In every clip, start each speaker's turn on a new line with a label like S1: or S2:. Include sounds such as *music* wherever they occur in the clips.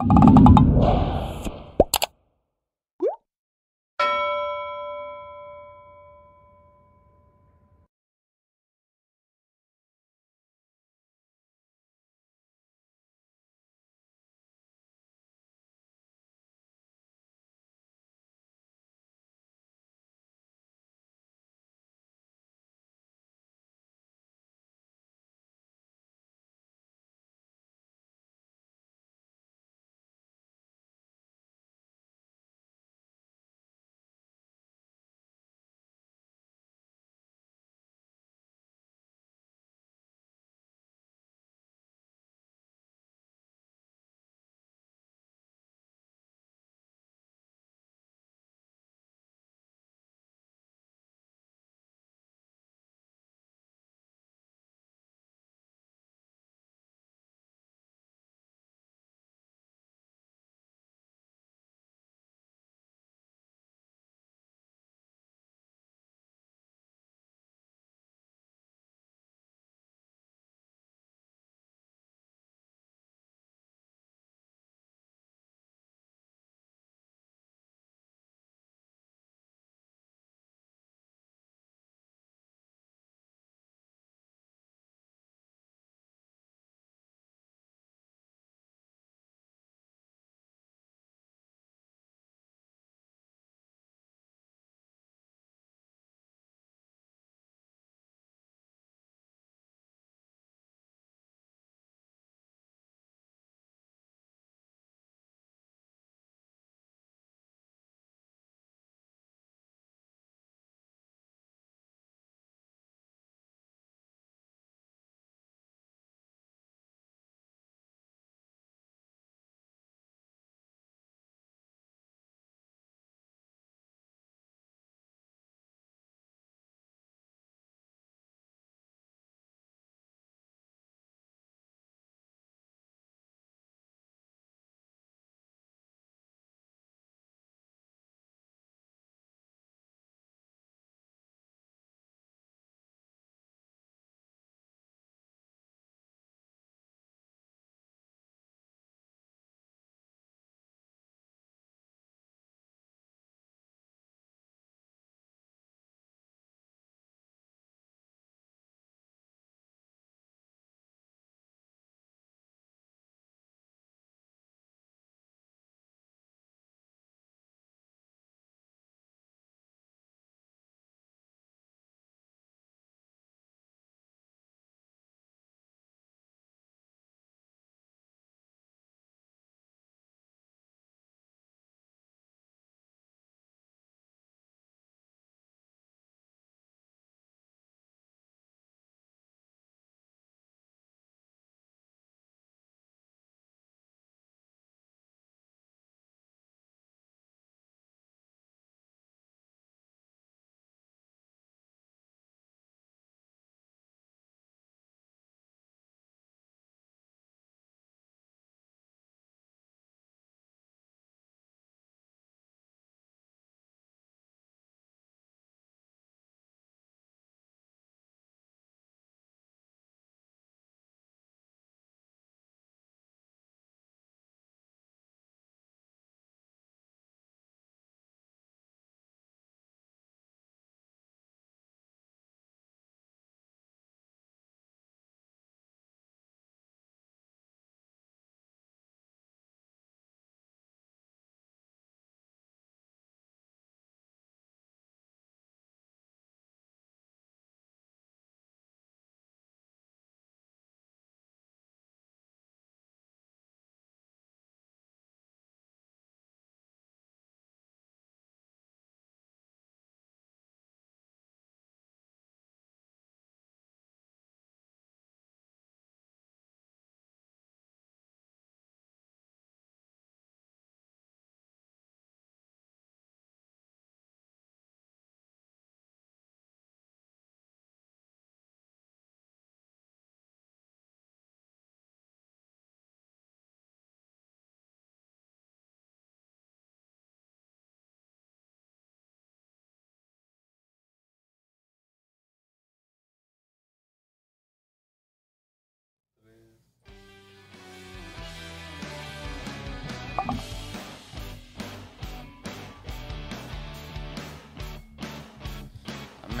S1: you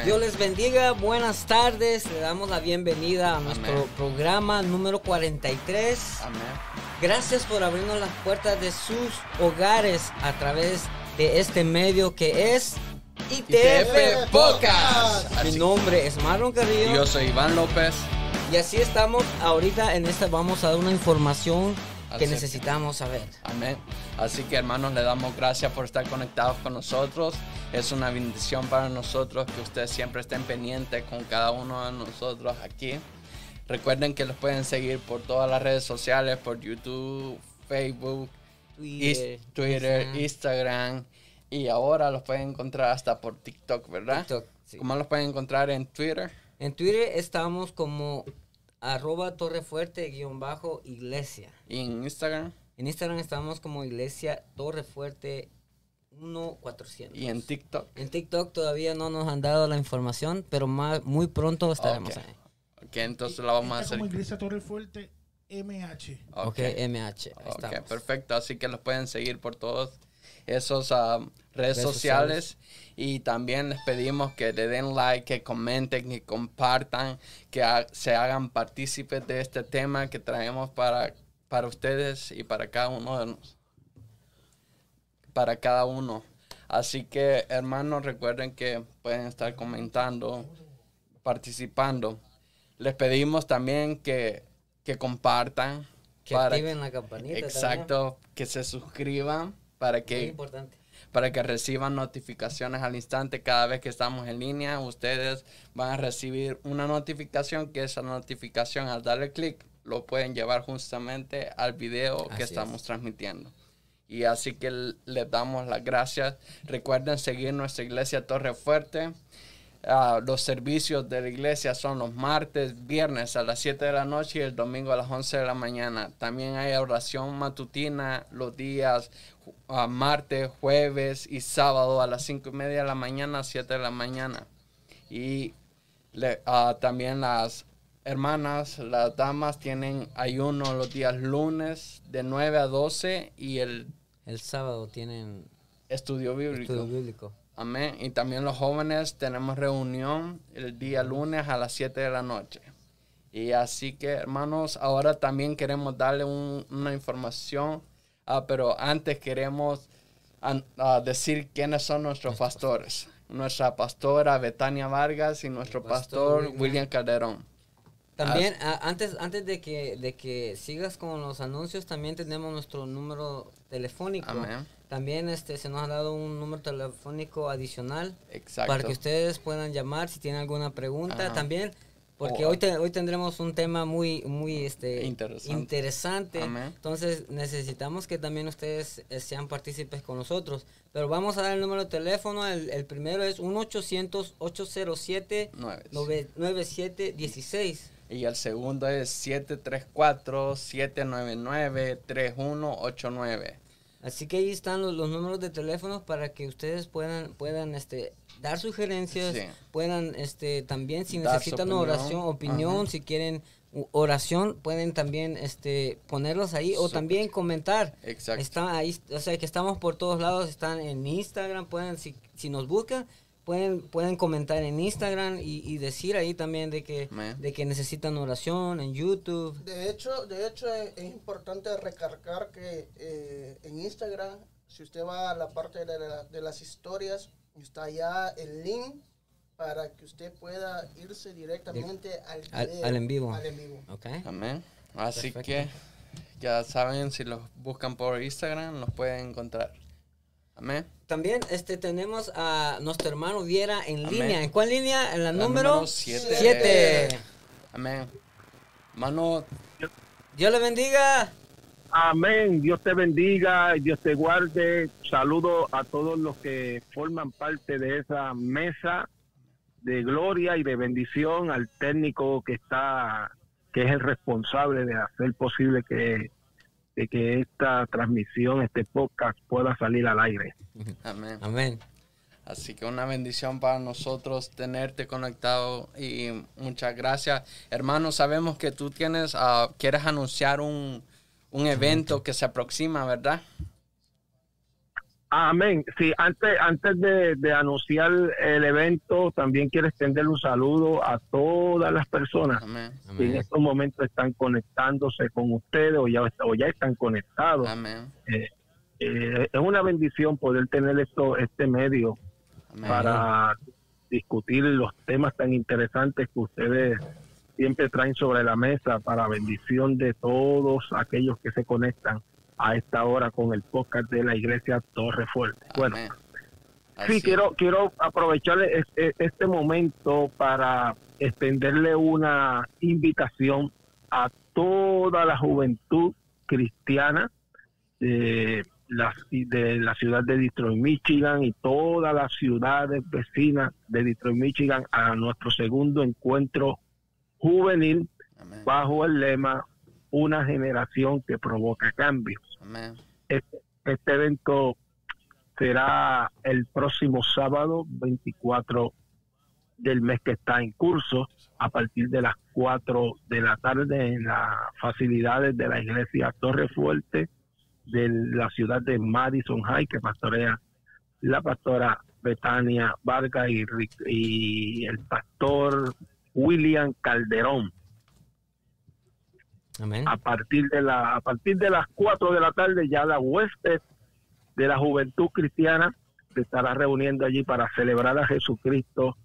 S1: Dios les bendiga, buenas tardes, le damos la bienvenida a nuestro
S2: Amén.
S1: programa número 43.
S2: Amén.
S1: Gracias por abrirnos las puertas de sus hogares a través de este medio que es ITF.
S2: Podcast.
S1: Mi
S2: Así-
S1: nombre es Marlon Carrillo.
S2: Yo soy Iván López.
S1: Y así estamos ahorita en esta, vamos a dar una información que necesitamos saber.
S2: Amén. Así que hermanos, le damos gracias por estar conectados con nosotros. Es una bendición para nosotros que ustedes siempre estén pendientes con cada uno de nosotros aquí. Recuerden que los pueden seguir por todas las redes sociales, por YouTube, Facebook, Twitter,
S1: Instagram,
S2: Instagram. Y ahora los pueden encontrar hasta por TikTok, ¿verdad?
S1: TikTok, sí.
S2: ¿Cómo los pueden encontrar en Twitter?
S1: En Twitter estamos como arroba torrefuerte guion bajo iglesia.
S2: Y en Instagram.
S1: En Instagram estamos como iglesia torrefuerte 1400.
S2: Y en TikTok.
S1: En TikTok todavía no nos han dado la información, pero más, muy pronto estaremos ahí.
S2: Ok, entonces la vamos a hacer.
S3: como Iglesia Torre Fuerte MH.
S1: Ok, MH. ahí
S2: Ok,
S1: estamos.
S2: perfecto. Así que los pueden seguir por todos esos ah, redes,
S1: Redes
S2: sociales. Y también les pedimos que le den like, que comenten, que compartan, que ha- se hagan partícipes de este tema que traemos para, para ustedes y para cada uno de nosotros. Para cada uno. Así que, hermanos, recuerden que pueden estar comentando, participando. Les pedimos también que, que compartan.
S1: Que
S2: para-
S1: activen la campanita.
S2: Exacto, que se suscriban para
S1: también. Muy
S2: que,
S1: importante.
S2: Para que reciban notificaciones al instante cada vez que estamos en línea. Ustedes van a recibir una notificación que esa notificación al darle clic lo pueden llevar justamente al video
S1: Así
S2: que
S1: es.
S2: estamos transmitiendo. Y así que les damos las gracias. Recuerden seguir nuestra iglesia Torre Fuerte. Ah, los servicios de la iglesia son los martes, viernes a las 7 de la noche y el domingo a las 11 de la mañana. También hay oración matutina los días ah, martes, jueves y sábado a las 5 y media de la mañana, 7 de la mañana. Y le- ah, también las hermanas, las damas tienen ayuno los días lunes de 9 a 12 y el
S1: El sábado tienen
S2: estudio bíblico.
S1: estudio bíblico.
S2: Amén. Y también los jóvenes tenemos reunión el día lunes a las 7 de la noche. Y así que, hermanos, ahora también queremos darle un- una información, ah, pero antes queremos ah, decir quiénes son nuestros pastores. Nuestra pastora Betania Vargas y nuestro
S1: pastor
S2: pastor
S1: William.
S2: Calderón.
S1: También, a- antes, antes de que, de que sigas con los anuncios, también tenemos nuestro número telefónico.
S2: Amén.
S1: También este, se nos ha dado un número telefónico adicional
S2: Exacto.
S1: para que ustedes puedan llamar si tienen alguna pregunta.
S2: Ajá.
S1: También, porque
S2: O-
S1: hoy, te- hoy tendremos un tema muy, muy este,
S2: Interesante.
S1: Entonces necesitamos que también ustedes eh, sean partícipes con nosotros. Pero vamos a dar el número de teléfono. El, el primero es 1-800-807-9716.
S2: Nueve.
S1: 9716.
S2: Y el segundo es 734-799-3189.
S1: Así que ahí están los, los números de teléfono para que ustedes puedan puedan este dar sugerencias,
S2: Sí.
S1: puedan este también si
S2: Dar
S1: necesitan
S2: opinión.
S1: oración, opinión,
S2: Ajá.
S1: si quieren oración, pueden también este ponerlos ahí o también comentar.
S2: Exacto.
S1: Está ahí, o sea que estamos por todos lados, están en Instagram, pueden si, si nos buscan pueden pueden comentar en Instagram y, y decir ahí también de que de que necesitan oración en YouTube.
S4: De hecho, de hecho es, es importante recargar que eh, en Instagram, si usted va a la parte de, la- de las historias, está allá el link para que usted pueda irse directamente al,
S1: Al-
S4: video,
S1: al en vivo.
S4: al en vivo.
S1: ¿ok?
S2: Amén. Así
S1: Perfecto.
S2: que ya saben, si los buscan por Instagram, los pueden encontrar. Amén.
S1: También este tenemos a nuestro hermano Viera en
S2: Amén.
S1: línea. ¿En cuál línea? En la,
S2: La
S1: número
S2: número siete.
S1: 7.
S2: Amén. Mano,
S1: Dios le bendiga.
S5: Amén. Dios te bendiga, Dios te guarde. Saludo a todos los que forman parte de esa mesa de gloria y de bendición al técnico que está, que es el responsable de hacer posible que, de que esta transmisión, este podcast pueda salir al aire.
S2: amén.
S1: Amén.
S2: Así que una bendición para nosotros tenerte conectado y muchas gracias. Hermano, sabemos que tú tienes, ah, quieres anunciar un, un evento que se aproxima, ¿verdad?
S5: Amén. Sí, antes, antes de, de anunciar el evento, también quiero extender un saludo a todas las personas
S2: Amén.
S5: que en estos momentos están conectándose con ustedes o ya, o ya están conectados.
S2: Amén.
S5: Eh, eh, es una bendición poder tener esto, este medio
S2: Amén.
S5: para discutir los temas tan interesantes que ustedes siempre traen sobre la mesa para bendición de todos aquellos que se conectan a esta hora con el podcast de la iglesia Torre Fuerte. Bueno, sí, quiero, quiero aprovechar este, este momento para extenderle una invitación a toda la juventud cristiana de la, de la ciudad de Detroit, Michigan y todas las ciudades vecinas de Detroit, Michigan a nuestro segundo encuentro juvenil
S2: Amén.
S5: bajo el lema Una generación que provoca cambios. Este, este evento será el próximo sábado 24 del mes que está en curso a partir de las 4 de la tarde en las facilidades de la iglesia Torre Fuerte de la ciudad de Madison High que pastorea la pastora Betania Vargas y el pastor William Calderón
S1: Amén.
S5: a partir de la a partir de las 4 de la tarde ya la huésped de la juventud cristiana se estará reuniendo allí para celebrar a Jesucristo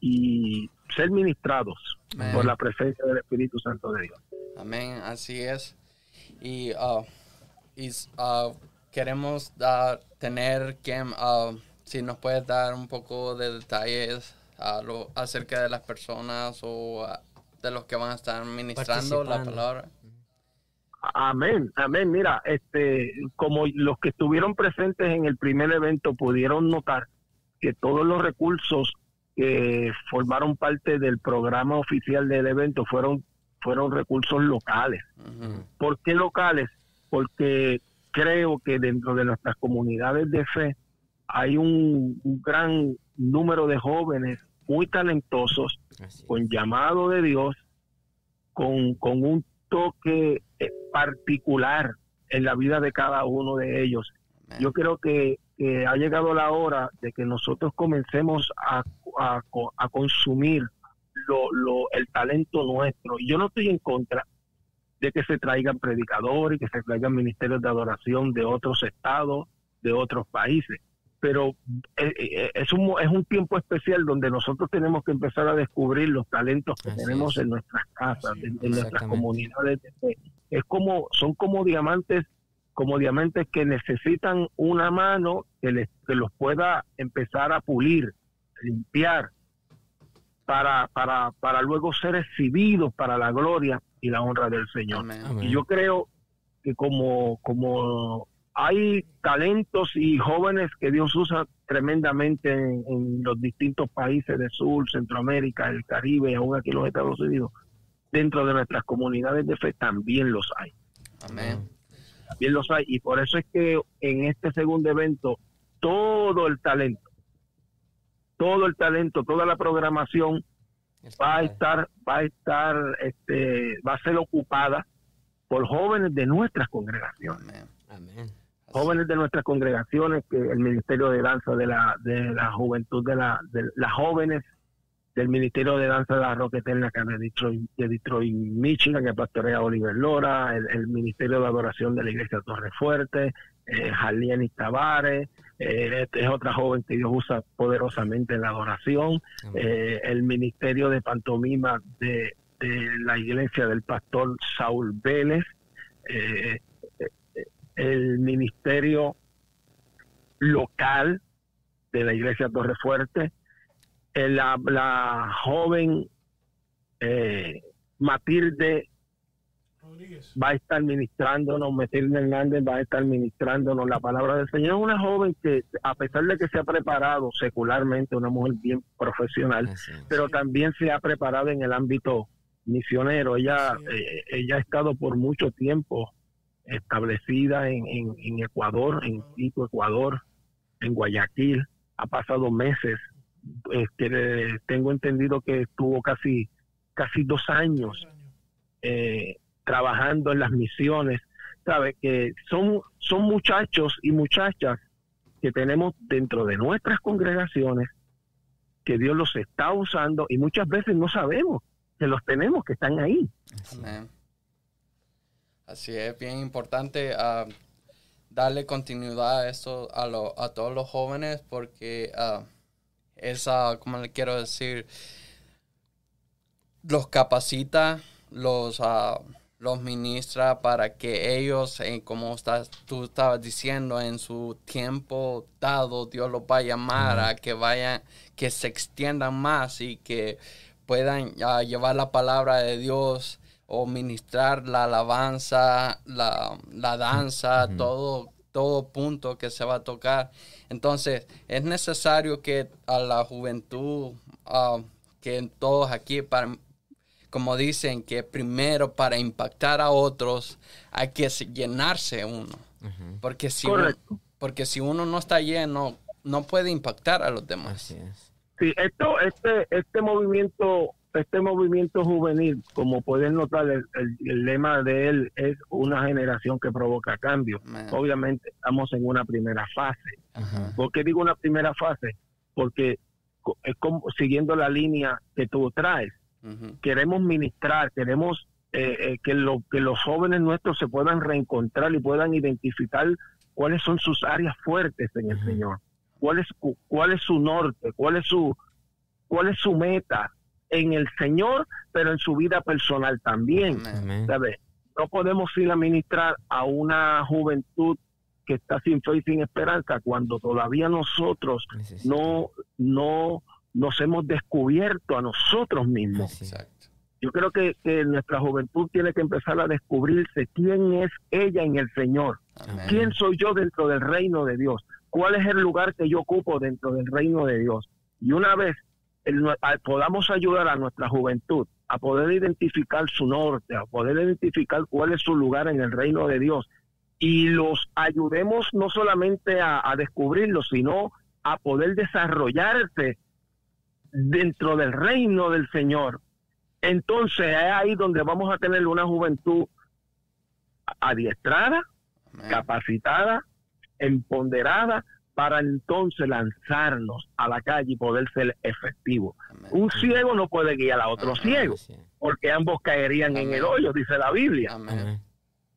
S5: y ser ministrados
S2: Amén.
S5: por la presencia del Espíritu Santo de Dios.
S2: Amén, así es. Y, ah, y, ah, queremos dar, tener quien, ah, si nos puedes dar un poco de detalles a lo, acerca de las personas o de los que van a estar ministrando la palabra.
S5: Amén, amén. Mira, este, como los que estuvieron presentes en el primer evento pudieron notar que todos los recursos que formaron parte del programa oficial del evento fueron fueron recursos locales. ¿Por qué locales? Porque creo que dentro de nuestras comunidades de fe hay un, un gran número de jóvenes muy talentosos, con llamado de Dios, con, con un toque eh, particular en la vida de cada uno de ellos. Yo creo que, que ha llegado la hora de que nosotros comencemos a, a a consumir lo, lo- el talento nuestro. Yo no estoy en contra de que se traigan predicadores, que se traigan ministerios de adoración de otros estados, de otros países. Pero eh, eh, es, un, es un tiempo especial donde nosotros tenemos que empezar a descubrir los talentos que
S1: Así
S5: tenemos
S1: es.
S5: en nuestras casas, en,
S3: es.
S5: en nuestras comunidades. Es como, son como diamantes como diamantes que necesitan una mano que, les, que los pueda empezar a pulir, limpiar, para, para, para luego ser exhibidos para la gloria y la honra del Señor.
S2: Amén.
S1: Amén.
S5: Y yo creo que como, como hay talentos y jóvenes que Dios usa tremendamente en, en los distintos países de Sur, Centroamérica, el Caribe y aún aquí en los Estados Unidos, dentro de nuestras comunidades de fe también los hay
S2: Amén.
S5: también los hay y por eso es que en este segundo evento todo el talento todo el talento toda la programación va a estar va a estar este va a ser ocupada por jóvenes de nuestras congregaciones
S2: Amén.
S1: Amén.
S5: Jóvenes de nuestras congregaciones que el ministerio de danza de la de la juventud de la de las jóvenes del ministerio de danza de la Roca Eterna acá de Detroit, de Detroit, Michigan, que pastorea Oliver Lora, el, el ministerio de adoración de la iglesia Torre Fuerte, eh, Jaliani Tavares, eh, este es otra joven que Dios usa poderosamente en la adoración, eh, el ministerio de pantomima de, de la iglesia del pastor Saúl Vélez, eh, el ministerio local de la iglesia Torre Fuerte, eh, la, la joven eh, Matilde
S3: Rodríguez.
S5: va a estar ministrándonos, Matilde Hernández va a estar ministrándonos la palabra del Señor. Es una joven que, a pesar de que se ha preparado secularmente, una mujer bien profesional, pero también se ha preparado en el ámbito misionero. Ella, eh, ella ha estado por mucho tiempo establecida en, en, en Ecuador, en Quito, Ecuador, en Guayaquil. Ha pasado meses. Este, tengo entendido que estuvo casi, casi dos años eh, trabajando en las misiones. Sabe que son, son muchachos y muchachas que tenemos dentro de nuestras congregaciones, que Dios los está usando y muchas veces no sabemos que los tenemos, que están ahí.
S2: Así es, bien importante ah, darle continuidad a esto a, lo- a todos los jóvenes porque ah, esa, como le quiero decir, los capacita, los, ah, los ministra para que ellos, eh, como estás, tú estabas diciendo, en su tiempo dado, Dios los va a llamar a que vayan, que se extiendan más y que puedan llevar la palabra de Dios o ministrar la alabanza, la, la danza, todo, todo punto que se va a tocar. Entonces, es necesario que a la juventud, ah, que todos aquí, para, como dicen, que primero para impactar a otros hay que se- llenarse uno. Porque si, uno, porque si uno no está lleno, no puede impactar a los demás.
S1: Así es.
S5: Sí, esto, este, este movimiento, este movimiento juvenil, como pueden notar, el, el- el lema de él es una generación que provoca cambio. Obviamente estamos en una primera fase.
S1: Ajá.
S5: ¿Por qué digo una primera fase? Porque es como siguiendo la línea que tú traes. Queremos ministrar, queremos eh, eh, que, lo, que los jóvenes nuestros se puedan reencontrar y puedan identificar cuáles son sus áreas fuertes en el. Señor, cuál es, cu- cuál es su norte, cuál es su, cuál es su meta en el Señor, pero en su vida personal también. ¿sabes? No podemos ir a ministrar a una juventud que está sin fe y sin esperanza cuando todavía nosotros
S1: Necesito.
S5: no, no nos hemos descubierto a nosotros mismos.
S2: Exacto.
S5: Yo creo que, que nuestra juventud tiene que empezar a descubrirse quién es ella en el Señor,
S2: Amén.
S5: quién soy yo dentro del reino de Dios, cuál es el lugar que yo ocupo dentro del reino de Dios. Y una vez el- a- podamos ayudar a nuestra juventud a poder identificar su norte, a poder identificar cuál es su lugar en el reino de Dios y los ayudemos no solamente a, a descubrirlo, sino a poder desarrollarse dentro del reino del Señor. Entonces es ahí donde vamos a tener una juventud adiestrada,
S2: Amén.
S5: capacitada, empoderada para entonces lanzarnos a la calle y poder ser efectivos.
S2: Amén.
S5: Un ciego no puede guiar a otro ciego, porque ambos caerían en el hoyo, dice la Biblia.
S2: Amén.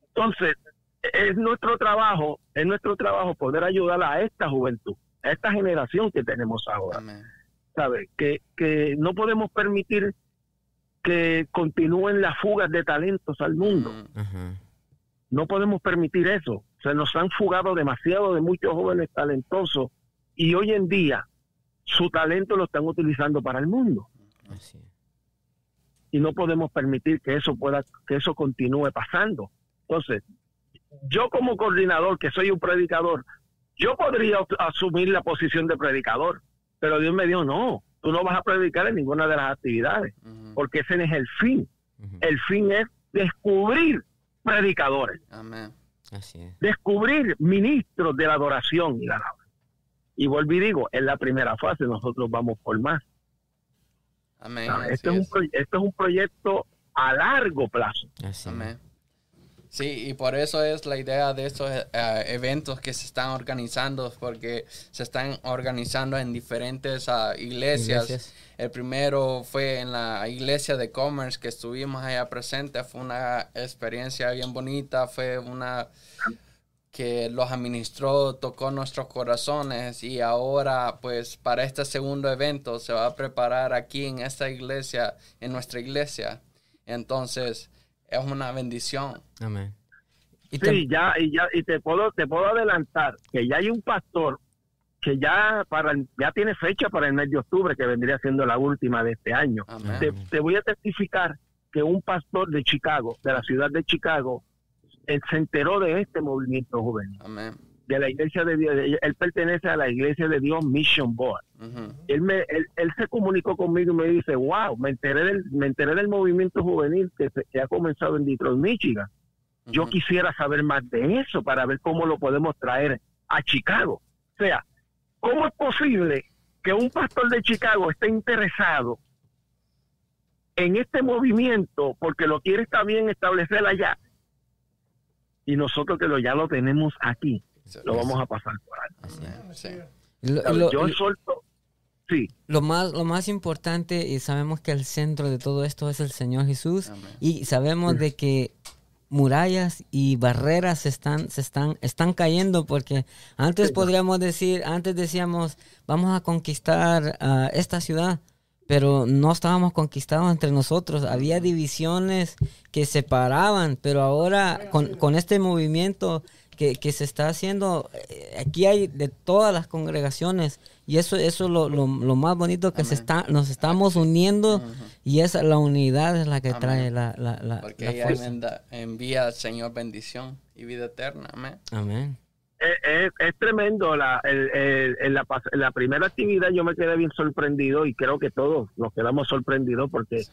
S5: Entonces, es nuestro trabajo, es nuestro trabajo poder ayudar a esta juventud, a esta generación que tenemos ahora.
S2: Amén.
S5: ¿sabe? Que, que no podemos permitir que continúen las fugas de talentos al mundo. No podemos permitir eso. Se nos han fugado demasiado de muchos jóvenes talentosos y hoy en día su talento lo están utilizando para el mundo
S1: Así es.
S5: y no podemos permitir que eso pueda que eso continúe pasando. Entonces, yo como coordinador, que soy un predicador, yo podría as- asumir la posición de predicador, pero Dios me dijo, no, tú no vas a predicar en ninguna de las actividades, porque ese no es el fin. El fin es descubrir predicadores,
S2: Amén.
S1: Así es.
S5: descubrir ministros de la adoración y la alabanza. Y vuelvo y digo, en la primera fase nosotros vamos por más.
S2: Amén.
S5: Esto, es un, esto es un proyecto a largo plazo.
S1: Así es.
S2: Amén. Sí, y por eso es la idea de estos eh, eventos que se están organizando, porque se están organizando en diferentes ah, iglesias.
S1: Iglesias.
S2: El primero fue en la iglesia de Commerce que estuvimos allá presentes. Fue una experiencia bien bonita, fue una que los administró, tocó nuestros corazones y ahora pues para este segundo evento se va a preparar aquí en esta iglesia, en nuestra iglesia. Entonces es una bendición.
S1: Amén. Y
S5: Sí, ya, y ya, y te puedo, te puedo adelantar que ya hay un pastor que ya para el- ya tiene fecha para el mes de octubre, que vendría siendo la última de este año.
S2: Amén.
S5: Te, te voy a testificar que un pastor de Chicago, de la ciudad de Chicago, él se enteró de este movimiento juvenil,
S2: Amén.
S5: De la iglesia de Dios. Él, pertenece a la iglesia de Dios Mission Board. Él, me, él, él se comunicó conmigo y me dice, wow, me enteré del, me enteré del movimiento juvenil que, se- que ha comenzado en Detroit, Michigan. Yo quisiera saber más de eso para ver cómo lo podemos traer a Chicago. O sea, ¿cómo es posible que un pastor de Chicago esté interesado en este movimiento porque lo quiere también establecer allá? Y nosotros que lo, ya lo tenemos aquí. Lo vamos a pasar por alto.
S2: Amén. Sí.
S1: Lo,
S5: ¿Sabes?
S1: lo-
S5: Yo exhorto, sí,
S1: lo más, lo más importante, y sabemos que el centro de todo esto es el Señor Jesús,
S2: Amén.
S1: y sabemos de que murallas y barreras se están, se están, están cayendo, porque antes podríamos decir, antes decíamos, vamos a conquistar ah, esta ciudad, pero no estábamos conquistados entre nosotros, había divisiones que separaban, pero ahora con, con este movimiento que, que se está haciendo, eh, aquí hay de todas las congregaciones, y eso, eso es lo, lo, lo más bonito que se está, nos estamos uniendo, y esa la unidad es la que
S2: Amén.
S1: trae la, la, la,
S2: Porque
S1: la
S2: ella
S1: fuerza.
S2: envía, envía al Señor bendición y vida eterna. Amén.
S1: Amén.
S5: es, es- es tremendo. La, el- el- en la, la primera actividad yo me quedé bien sorprendido y creo que todos nos quedamos sorprendidos porque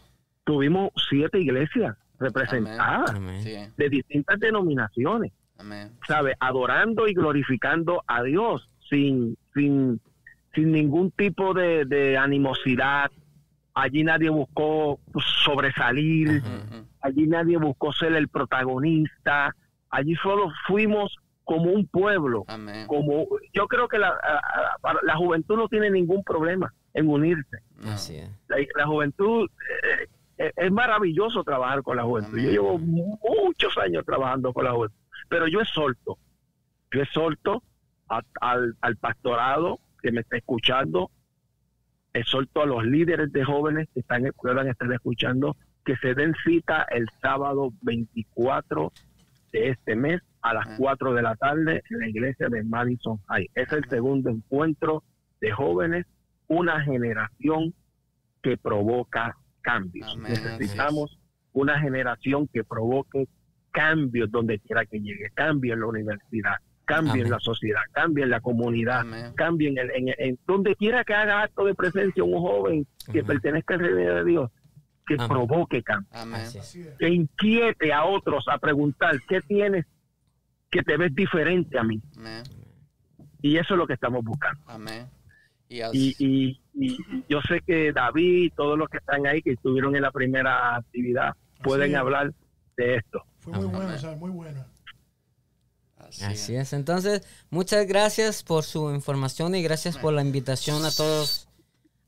S5: tuvimos siete iglesias representadas
S1: Amén.
S5: De distintas denominaciones.
S2: Amén.
S5: ¿sabe? Adorando y glorificando a Dios sin, sin, sin ningún tipo de, de animosidad. Allí nadie buscó sobresalir, allí nadie buscó ser el protagonista, allí solo fuimos como un pueblo,
S2: Amén.
S5: como yo creo que la, la juventud no tiene ningún problema en unirse.
S2: No.
S1: Así es.
S5: La, la juventud eh, eh, es maravilloso trabajar con la juventud. Yo llevo muchos años trabajando con la juventud, pero yo exhorto, yo exhorto a- al, al pastorado que me está escuchando, exhorto a los líderes de jóvenes que están puedan estar escuchando que se den cita el sábado 24 de este mes a las
S2: Ah.
S5: 4 de la tarde en la iglesia de Madison High. Es el segundo encuentro de jóvenes, una generación que provoca cambios.
S2: Amén,
S5: Necesitamos una generación que provoque cambios donde quiera que llegue, cambio en la universidad, cambio
S1: Amén.
S5: en la sociedad, cambio en la comunidad,
S2: Amén.
S5: cambio en, el- en- en donde quiera que haga acto de presencia un joven que
S1: Amén.
S5: pertenezca al reino de Dios, que
S1: Amén.
S5: provoque cambio, que inquiete a otros a preguntar qué tienes que te ves diferente a mí.
S2: Amén.
S5: Y eso es lo que estamos buscando.
S2: Amén. Y
S5: Y, y, y yo sé que David y todos los que están ahí, que estuvieron en la primera actividad, pueden hablar de esto.
S3: Fue muy
S1: Amén.
S3: bueno, ¿sabes? Muy bueno.
S2: así
S1: Así
S2: es.
S1: es. Entonces, muchas gracias por su información y gracias por la invitación a todos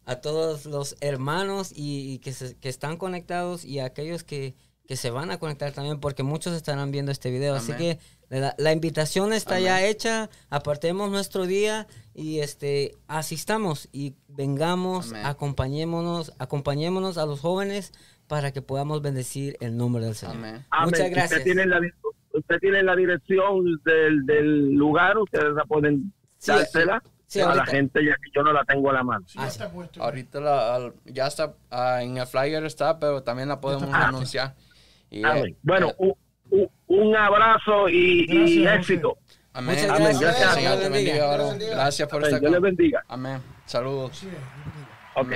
S1: a todos los hermanos y, y que, se- que están conectados y a aquellos que, que se van a conectar también porque muchos estarán viendo este video. Así que la, la invitación está ya hecha, apartemos nuestro día y este asistamos y vengamos,
S2: Amén.
S1: acompañémonos, acompañémonos a los jóvenes para que podamos bendecir el nombre del Señor.
S2: Amén.
S5: Amén.
S1: Muchas gracias.
S5: Usted tiene la, usted tiene la dirección del, del lugar, ustedes la pueden
S1: Sí,
S5: dársela
S1: sí,
S5: a la gente, ya que yo no la tengo a la mano.
S3: Sí,
S1: Ah,
S3: está puesto.
S2: Ahorita la- ya está ah, en el flyer está, pero también la podemos
S5: Ah.
S2: anunciar. Y,
S5: Amén.
S2: eh,
S5: Bueno,
S2: eh,
S5: un, abrazo y,
S3: Gracias,
S5: éxito.
S2: amén.
S1: Muchas
S2: Amén.
S1: gracias.
S2: Gracias,
S4: Dios
S2: Señor te
S1: bendiga.
S2: bendiga, varón.
S4: Dios bendiga.
S2: Gracias por
S5: Amén.
S2: estar
S5: Dios les
S2: con.
S5: bendiga.
S2: Amén. Saludos.
S3: Sí,
S5: Ok.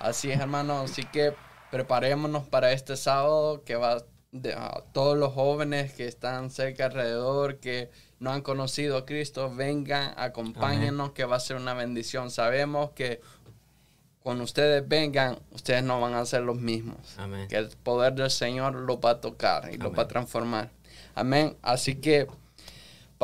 S2: Así es, hermano. Así que preparémonos para este sábado que va de, a todos los jóvenes que están cerca alrededor, que no han conocido a Cristo, vengan, acompáñenos, que va a ser una bendición. Sabemos que cuando ustedes vengan, ustedes no van a ser los mismos.
S1: Amén.
S2: Que el poder del Señor los va a tocar y los
S1: Amén.
S2: va a transformar. Amén. Así que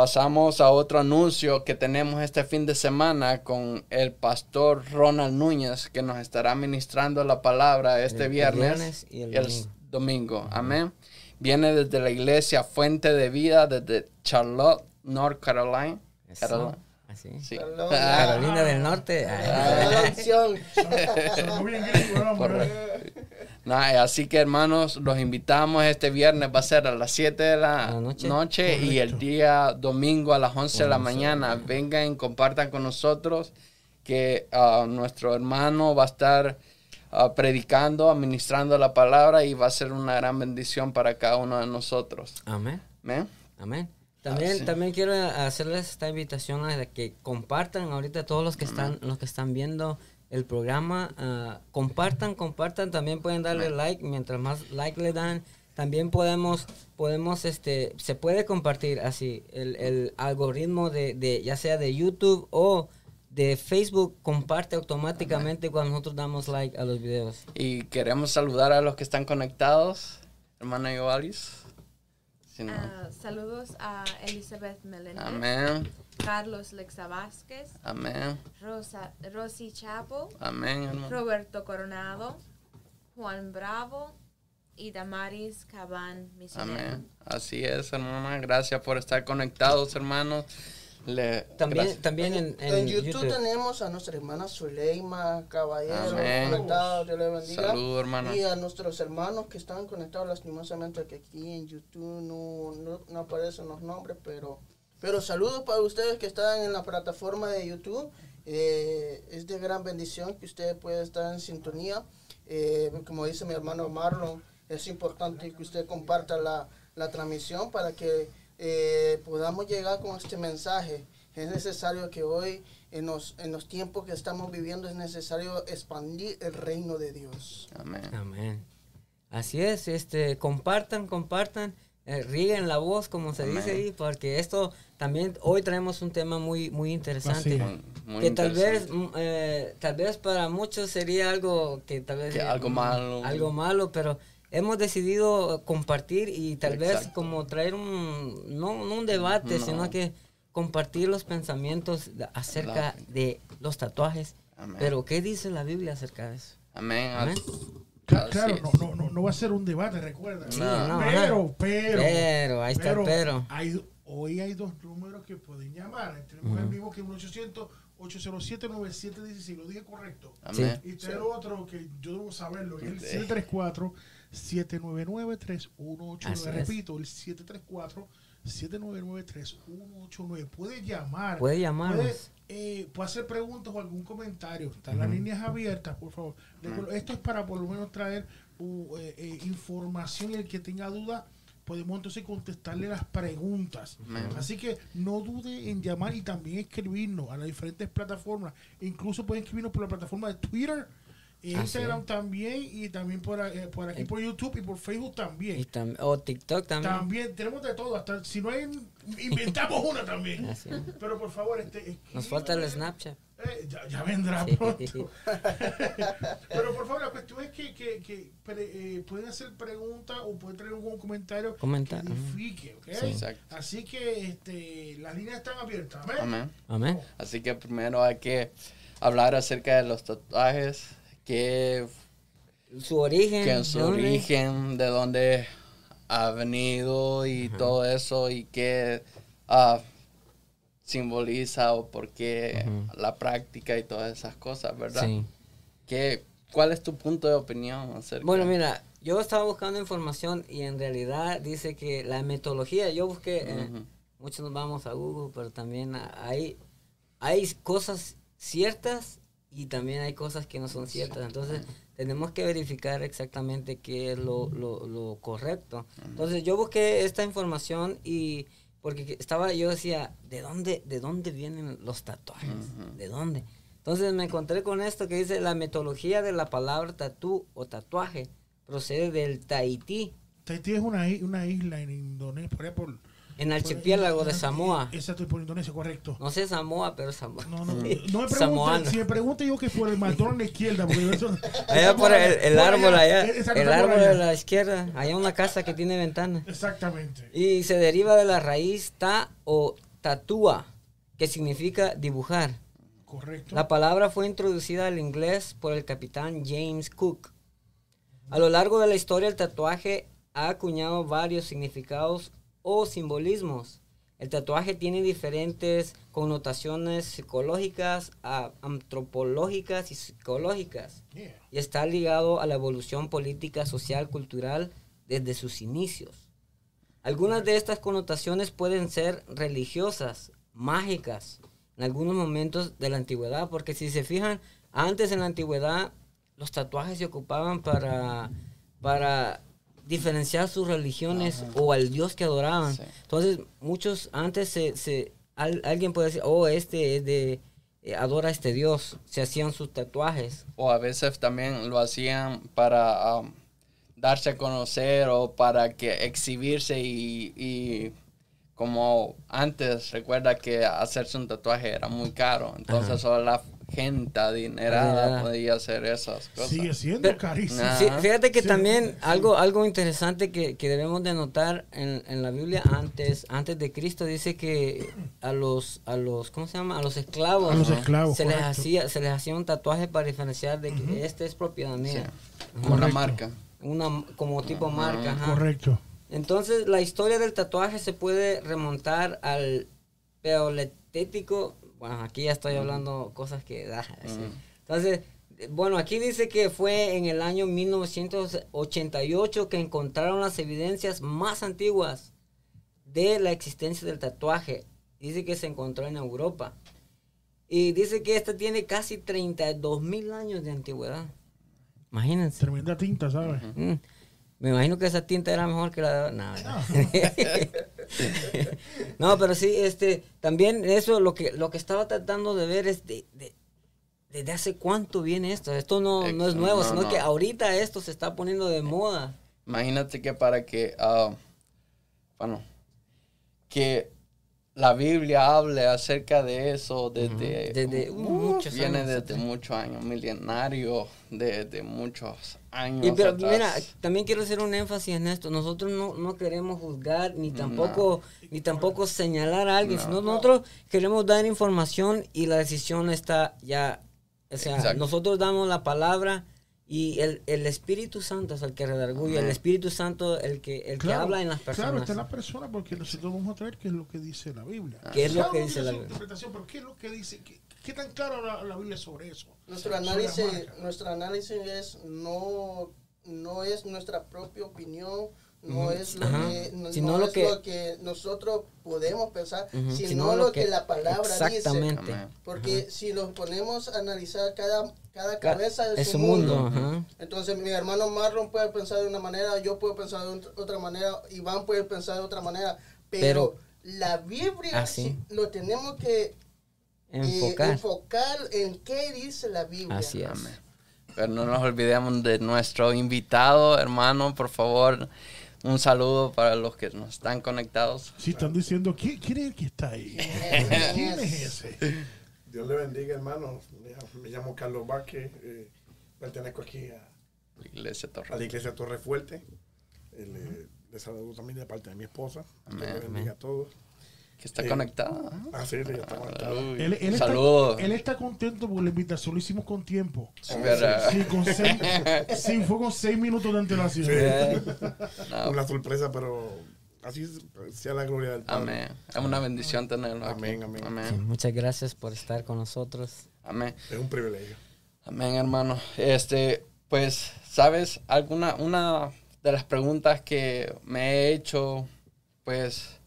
S2: pasamos a otro anuncio que tenemos este fin de semana con el pastor Ronald Núñez, que nos estará ministrando la palabra este
S1: El-
S2: viernes,
S1: viernes y el
S2: s- domingo. Amén. Viene desde la iglesia Fuente de Vida, desde Charlotte, North Carolina. Carolina.
S1: Así.
S2: Sí.
S4: Carolina.
S2: Ah,
S1: Carolina del Norte.
S4: Ah.
S2: Nah, así que hermanos, los invitamos este viernes, va a ser a las 7 de la,
S1: noche.
S2: noche, y el día domingo a las 11 de la mañana. Vengan, compartan con nosotros que ah, nuestro hermano va a estar ah, predicando, administrando la palabra y va a ser una gran bendición para cada uno de nosotros.
S1: Amén.
S2: ¿Amén?
S1: Amén. También,
S2: sí.
S1: también quiero hacerles esta invitación a que compartan ahorita todos los que están, los que están viendo el programa, ah, compartan, compartan, también pueden darle like, mientras más like le dan, también podemos, podemos, este, se puede compartir así, el, el algoritmo de, de, ya sea de YouTube o de Facebook, comparte automáticamente cuando nosotros damos like a los videos.
S2: Y queremos saludar a los que están conectados, hermana Yoalis. Sí, no.
S6: Ah, saludos a Elizabeth Meléndez,
S2: Amén.
S6: Carlos Lexa Vázquez,
S2: Amén.
S6: Rosa, Rosy Chapo,
S2: Amén, hermano.
S6: Roberto Coronado, Juan Bravo y Damaris Cabán Misionero.
S2: Amén. Así es, hermana. Gracias por estar conectados, hermanos. Le,
S1: También,
S2: gracias.
S1: también en, en
S4: En YouTube,
S1: YouTube.
S4: tenemos a nuestra hermana Zuleima Caballero conectada, Dios le bendiga.
S2: Saludos, hermana.
S4: Y a nuestros hermanos que están conectados, lastimosamente que aquí en YouTube no, no, no aparecen los nombres, pero, pero saludos para ustedes que están en la plataforma de YouTube. Eh, es de gran bendición que ustedes puedan estar en sintonía. Eh, como dice mi hermano Marlon, es importante que usted comparta la, la transmisión para que eh, podamos llegar con este mensaje. Es necesario que hoy, en los, en los tiempos que estamos viviendo, es necesario expandir el reino de Dios.
S2: Amén.
S1: Amén. Así es, este, compartan, compartan, eh, rieguen la voz, como se dice
S2: Amén.
S1: ahí, porque esto también, hoy traemos un tema muy, muy interesante.
S3: Así
S2: Muy, muy
S1: que tal vez,
S2: interesante.
S1: mm, eh, tal vez para muchos sería algo que tal vez
S2: Que algo malo.
S1: algo malo, pero hemos decidido compartir y tal vez como traer un, no, no un debate, sino que compartir los pensamientos acerca de los tatuajes. Pero ¿qué dice la Biblia acerca de eso?
S2: Amén.
S1: Amén.
S3: Claro, no, no, no, no, va a ser un debate, recuerda.
S2: Sí, no,
S3: pero, pero,
S1: pero, ahí está, pero. pero.
S3: Hay, hoy hay dos números que pueden llamar. Tenemos el uh vivo que es un 800 807-9716, lo dije correcto.
S2: Amén.
S3: Y está el otro que yo debo saberlo, es el
S1: 734 799-3189.
S3: Repito, el 734-799-3189. Puede llamar.
S1: Puede llamar.
S3: Puede, eh, puede, hacer preguntas o algún comentario. Están las líneas abiertas, por favor. Esto es para por lo menos traer uh, eh, eh información. El que tenga dudas podemos entonces contestarle las preguntas. Así que no dude en llamar y también escribirnos a las diferentes plataformas. Incluso pueden escribirnos por la plataforma de Twitter
S1: Así
S3: Instagram también y también por, eh, por aquí por YouTube y por Facebook también.
S1: Y tam- o TikTok también.
S3: También tenemos de todo, hasta si no hay, inventamos una también.
S1: Así es.
S3: Pero por favor, este,
S1: Nos falta el
S3: escríbanos.
S1: Snapchat.
S3: Eh, ya, ya vendrá
S1: Sí.
S3: pronto. *laughs* Pero por favor, la cuestión es que, que, que pre- eh, pueden hacer preguntas o pueden traer algún comentario
S1: Comentar,
S3: que
S1: ajá.
S3: edifique, ¿ok?
S1: Sí.
S2: Exacto.
S3: Así que este, las líneas están abiertas. ¿amén?
S2: Amén.
S1: Amén.
S2: Así que primero hay que hablar acerca de los tatuajes, que,
S1: Su origen.
S2: que su
S1: ¿de dónde?
S2: origen, de dónde ha venido y todo eso, y qué ah, simboliza o por qué la práctica y todas esas cosas, ¿verdad?
S1: Sí.
S2: ¿Qué, ¿Cuál es tu punto de opinión acerca?
S1: Bueno, mira, yo estaba buscando información y en realidad dice que la metodología, yo busqué, eh,
S2: Ujú.
S1: muchos nos vamos a Google, pero también hay, hay cosas ciertas y también hay cosas que no son ciertas. Entonces, tenemos que verificar exactamente qué es lo, lo, lo correcto. Entonces, yo busqué esta información y porque que- estaba, yo decía, ¿de dónde, de dónde vienen los tatuajes? ¿De dónde? Entonces me encontré con esto que dice la metodología de la palabra tatú o tatuaje procede del Tahití,
S3: Tahití es una, una isla en Indonesia, por...
S1: en archipiélago de Samoa.
S3: Exacto, por Indonesia, correcto.
S1: No sé Samoa, pero Samoa.
S3: No, no, no me pregunten,
S1: Samoano.
S3: si me preguntan yo que por el a la izquierda, porque eso- *laughs*
S1: Allá por el, el
S3: por
S1: árbol allá, el árbol
S3: allá.
S1: de la izquierda, hay una casa que tiene ventana.
S3: Exactamente.
S1: Y se deriva de la raíz ta o tatúa, que significa dibujar.
S3: Correcto.
S1: La palabra fue introducida al inglés por el capitán James Cook. A lo largo de la historia, el tatuaje ha acuñado varios significados o simbolismos. El tatuaje tiene diferentes connotaciones psicológicas, a- antropológicas y psicológicas
S3: Yeah.
S1: y está ligado a la evolución política, social, cultural desde sus inicios. Algunas de estas connotaciones pueden ser religiosas, mágicas, en algunos momentos de la antigüedad, porque si se fijan, antes en la antigüedad los tatuajes se ocupaban para, para diferenciar sus religiones o al dios que adoraban.
S2: Sí.
S1: Entonces, muchos antes se, se- al- alguien puede decir, oh, este es de, eh, adora a este dios, se hacían sus tatuajes.
S2: O a veces también lo hacían para um, darse a conocer o para que exhibirse y, y como antes, recuerda que hacerse un tatuaje era muy caro. Entonces solo la, gente adinerada podía hacer esas cosas.
S3: Sigue siendo
S1: Pero-
S3: carísimo.
S2: Nah.
S1: Sí, fíjate que
S3: Sí.
S1: también algo, algo interesante que, que debemos de notar en, en la Biblia antes, antes de Cristo dice que a los, a los, ¿cómo se llama? A los esclavos,
S3: A los
S1: ¿no?
S3: esclavos,
S1: se les hacía, se les hacía un tatuaje para diferenciar de que este es propiedad mía.
S2: Una marca.
S1: Una como tipo marca, ajá.
S3: Correcto.
S1: Entonces, la historia del tatuaje se puede remontar al paleolítico. Bueno, aquí ya estoy hablando cosas que... ah, sí. Entonces, bueno, aquí dice que fue en el año 1988 que encontraron las evidencias más antiguas de la existencia del tatuaje. Dice que se encontró en Europa. Y dice que esta tiene casi 32 mil años de antigüedad. Imagínense.
S3: Tremenda tinta, ¿sabes?
S1: Me imagino que esa tinta era mejor que la de... No, no. *laughs* No, pero sí, este, también eso lo que lo que estaba tratando de ver es de, de- desde hace cuánto viene esto. Esto no, no es nuevo,
S2: no,
S1: sino
S2: no.
S1: que ahorita esto se está poniendo de moda.
S2: Imagínate que para que, ah, bueno, que la Biblia hable acerca de eso desde,
S1: Desde
S2: uh,
S1: muchos
S2: viene
S1: años
S2: desde
S1: atrás.
S2: muchos años, milenario, desde muchos años.
S1: Y pero
S2: atrás.
S1: mira, también quiero hacer un énfasis en esto. Nosotros no, no queremos juzgar ni tampoco ni tampoco señalar a alguien,
S2: No.
S1: sino nosotros queremos dar información y la decisión está ya, o sea,
S2: Exacto.
S1: nosotros damos la palabra y el, el Espíritu Santo es el que redarguye, el. Espíritu Santo el que el que habla en las
S3: Claro,
S1: personas.
S3: está en la persona porque nosotros vamos a traer qué es lo que dice la Biblia.
S1: ¿Qué es lo que dice la Biblia?
S3: interpretación, pero ¿qué es lo que dice? ¿Qué, qué tan claro la, la Biblia sobre eso?
S4: Nuestro análisis, nuestro análisis es no, no es nuestra propia opinión, no es lo
S1: Ajá.
S4: que, no,
S1: Sino
S4: no
S1: lo
S4: es
S1: que-
S4: lo que nosotros podemos pensar, sino, lo que, la palabra
S1: exactamente.
S4: dice. Porque si nos ponemos a analizar cada, cada
S1: Ca-
S4: cabeza de
S1: es
S4: su
S1: su
S4: mundo, entonces mi hermano Marlon puede pensar de una manera, yo puedo pensar de ot- otra manera, Iván puede pensar de otra manera, pero,
S1: Pero-
S4: la Biblia
S1: Así.
S4: sí lo tenemos que eh,
S1: Enfocar.
S4: enfocar en qué dice la Biblia.
S1: Así es.
S2: Pero no nos olvidemos de nuestro invitado, hermano, por favor. Un saludo para los que nos están conectados.
S3: Si están diciendo, ¿quién, quién es el que está ahí? *laughs* ¿Quién es ese?
S7: Dios le bendiga, hermano. Me- llamo Carlos Vázquez. eh, pertenezco aquí a,
S2: La Iglesia
S7: a
S2: Torre.
S7: la iglesia Torre Fuerte. Eh, le, le saludo también de parte de mi esposa. Dios
S2: Amén.
S7: le bendiga a todos.
S2: Que está
S7: Eh,
S2: conectada.
S7: Ah, sí, ya está conectado.
S2: Aleluya.
S3: Él, él
S2: Saludos.
S3: Está, él está contento porque la invitación lo hicimos con tiempo. Sí, con seis, *laughs* sí, fue con seis minutos de antelación. *laughs*
S2: No,
S7: Una sorpresa, pero así sea la gloria del Padre.
S2: amén. Es una bendición tenerlo aquí.
S7: Amén, amén.
S1: Sí,
S2: Amén.
S1: muchas gracias por estar con nosotros.
S2: Amén.
S7: Es un privilegio.
S2: Amén, hermano. Este, pues, ¿sabes? Alguna, una de las preguntas que me he hecho, pues,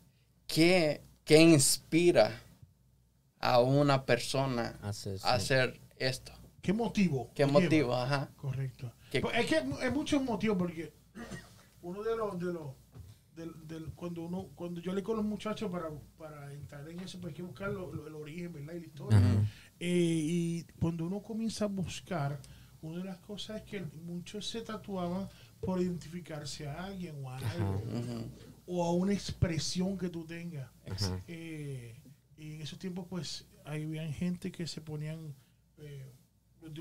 S2: ¿qué, qué inspira a una persona
S1: Hace- sí.
S2: a hacer esto?
S3: ¿Qué motivo?
S2: ¿Qué
S3: lleva?
S2: motivo? Ajá.
S3: Correcto.
S2: ¿Qué-
S3: Pues es que hay muchos motivos porque *clears throat* uno de los de los del, del- cuando uno cuando yo le con los muchachos para, para entrar en eso pues hay que buscar lo- lo- el origen verdad y la historia Eh, y cuando uno comienza a buscar una de las cosas es que muchos se tatuaban por identificarse a alguien o a algo. O a una expresión que tú tengas eh, y en esos tiempos, pues, había gente que se ponían eh,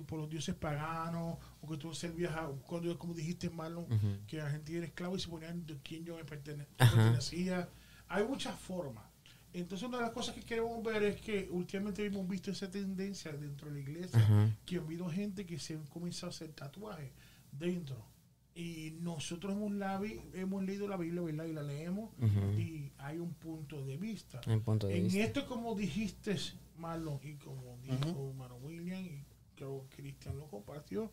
S3: por los dioses paganos, o que tú servías a, cuando, como dijiste, Marlon, que la gente era esclavo y se ponían de quién yo me pertene-
S1: Ajá.
S3: pertenecía. Hay muchas formas. Entonces, una de las cosas que queremos ver es que últimamente hemos visto esa tendencia dentro de la iglesia, que ha habido gente que se han comenzado a hacer tatuajes dentro. Y nosotros hemos, la, hemos leído la Biblia, ¿verdad? Y la leemos y hay un punto de vista.
S1: En punto de
S3: En
S1: vista.
S3: esto, como dijiste, Marlon, y como dijo hermano William, y creo que Cristian lo compartió,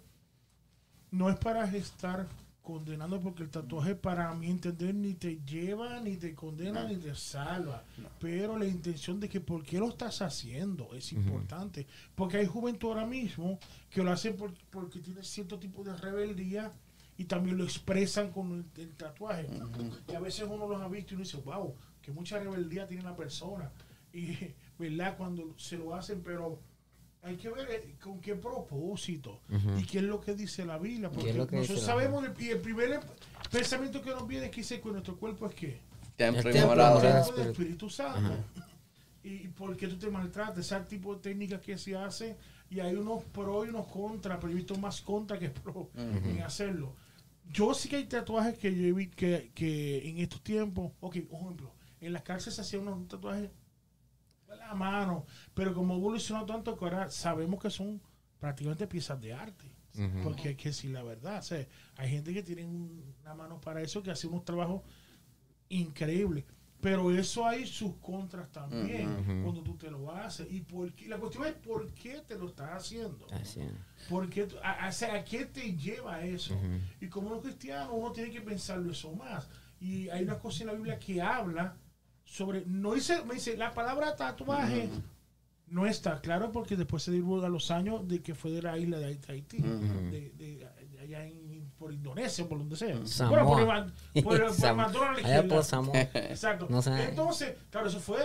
S3: no es para estar condenando, porque el tatuaje, para mi entender, ni te lleva, ni te condena, ni te salva. Pero la intención de que por qué lo estás haciendo es importante. Porque hay juventud ahora mismo que lo hacen por- porque tiene cierto tipo de rebeldía y también lo expresan con el, el tatuaje. Y a veces uno los ha visto y uno dice, wow, que mucha rebeldía tiene la persona. Y, ¿verdad? Cuando se lo hacen, pero hay que ver eh, con qué propósito y qué es lo que dice la Biblia. Porque
S1: es lo que
S3: nosotros sabemos, el, y el primer pensamiento que nos viene es que dice que nuestro cuerpo es que
S2: Templo y
S3: del
S1: Espíritu.
S3: Santo. Y por qué tú te maltratas, ese tipo de técnicas que se hace y hay unos pro y unos contra, pero he visto más contra que pro en hacerlo. Yo sí que hay tatuajes que yo vi que, que en estos tiempos, ok, por ejemplo, en las cárceles se hacían unos tatuajes a la mano, pero como evolucionó tanto que ahora sabemos que son prácticamente piezas de arte. Porque hay que decir la verdad. O sea, hay gente que tiene una mano para eso, que hace unos trabajos increíbles. Pero eso hay sus contras también cuando tú te lo haces. Y por qué, la cuestión es por qué te lo estás haciendo. A, a, qué te lleva eso? Y como los cristianos uno tiene que pensarlo eso más. Y hay una cosa en la Biblia que habla sobre, no dice, me dice, la palabra tatuaje no está claro porque después se divulga los años de que fue de la isla de Haití, de, de, allá en, por Indonesia, por donde sea.
S1: Samoa.
S3: Bueno, por, por, por
S1: Samoa. *laughs* Allá por Samoa.
S3: Exacto.
S1: No sé.
S3: Entonces, claro, eso fue,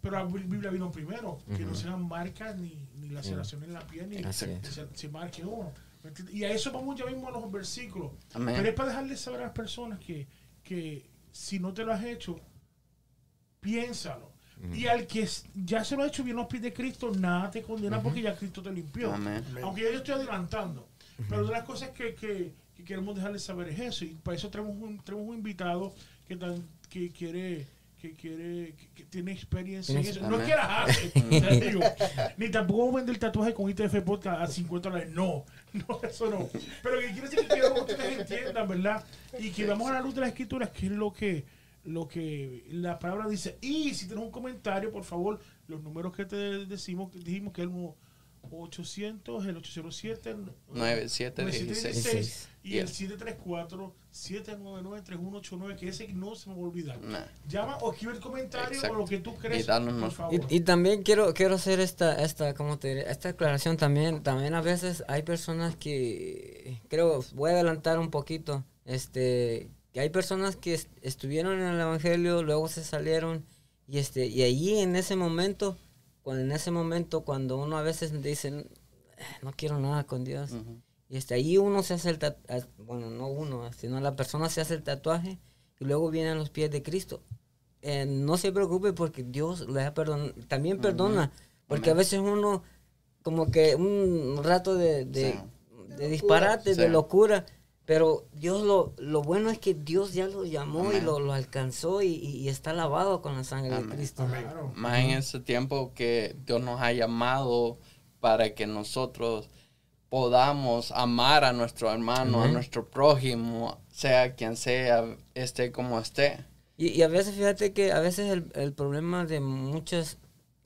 S3: pero la Biblia vino primero, que no sean marcas ni, ni laceraciones en la piel, ni se, se, marque uno. Y a eso vamos ya mismo a los versículos.
S2: Amén.
S3: Pero es para dejarles saber a las personas que, que si no te lo has hecho, piénsalo. Y al que ya se lo ha hecho bien los pies de Cristo, nada te condena porque ya Cristo te limpió.
S2: Amén.
S3: Aunque ya yo estoy adelantando. Pero de las cosas que, que, queremos dejarles saber es eso. Y para eso tenemos un, tenemos un invitado que, tan, que quiere que quiere que, tiene experiencia en eso. No es que la hace, digo, ni tampoco vende el tatuaje con ITF Podcast a 50 dólares. No, *laughs* no, eso no. Pero que quiere decir que quiero que ustedes entiendan, ¿verdad? Y que vamos a la luz de las escrituras, que es lo que lo que la palabra dice. Y si tienes un comentario, por favor, los números que te decimos, dijimos que es el 800, el 807
S2: 9716
S3: y el 734-799-3189, que ese no se me va a olvidar. Llama o escribe el comentario
S2: Exacto.
S3: o lo que tú crees,
S2: Y danos
S3: por favor.
S1: Y, y también quiero quiero hacer esta esta como te diré, esta aclaración también también a veces hay personas que creo voy a adelantar un poquito este que hay personas que est- estuvieron en el evangelio luego se salieron y este y allí en ese momento cuando en ese momento cuando uno a veces dice "Eh, no quiero nada con Dios y este ahí uno se hace el tatuaje bueno no uno sino la persona se hace el tatuaje y luego vienen los pies de Cristo. Eh, no se preocupe porque Dios le ha perdonado, también perdona, porque a veces uno como que un rato de, de,
S2: Sí.
S1: de disparate, de locura, pero Dios lo, lo bueno es que Dios ya lo llamó y
S2: Amén.
S1: lo, lo alcanzó y, y- y está lavado con la sangre de
S2: Amén.
S1: Cristo.
S3: Claro.
S2: Más en ese tiempo que Dios nos ha llamado para que nosotros podamos amar a nuestro hermano, a
S1: Amén.
S2: nuestro prójimo, sea quien sea, esté como esté.
S1: Y, y a veces, fíjate que a veces el, el problema de muchos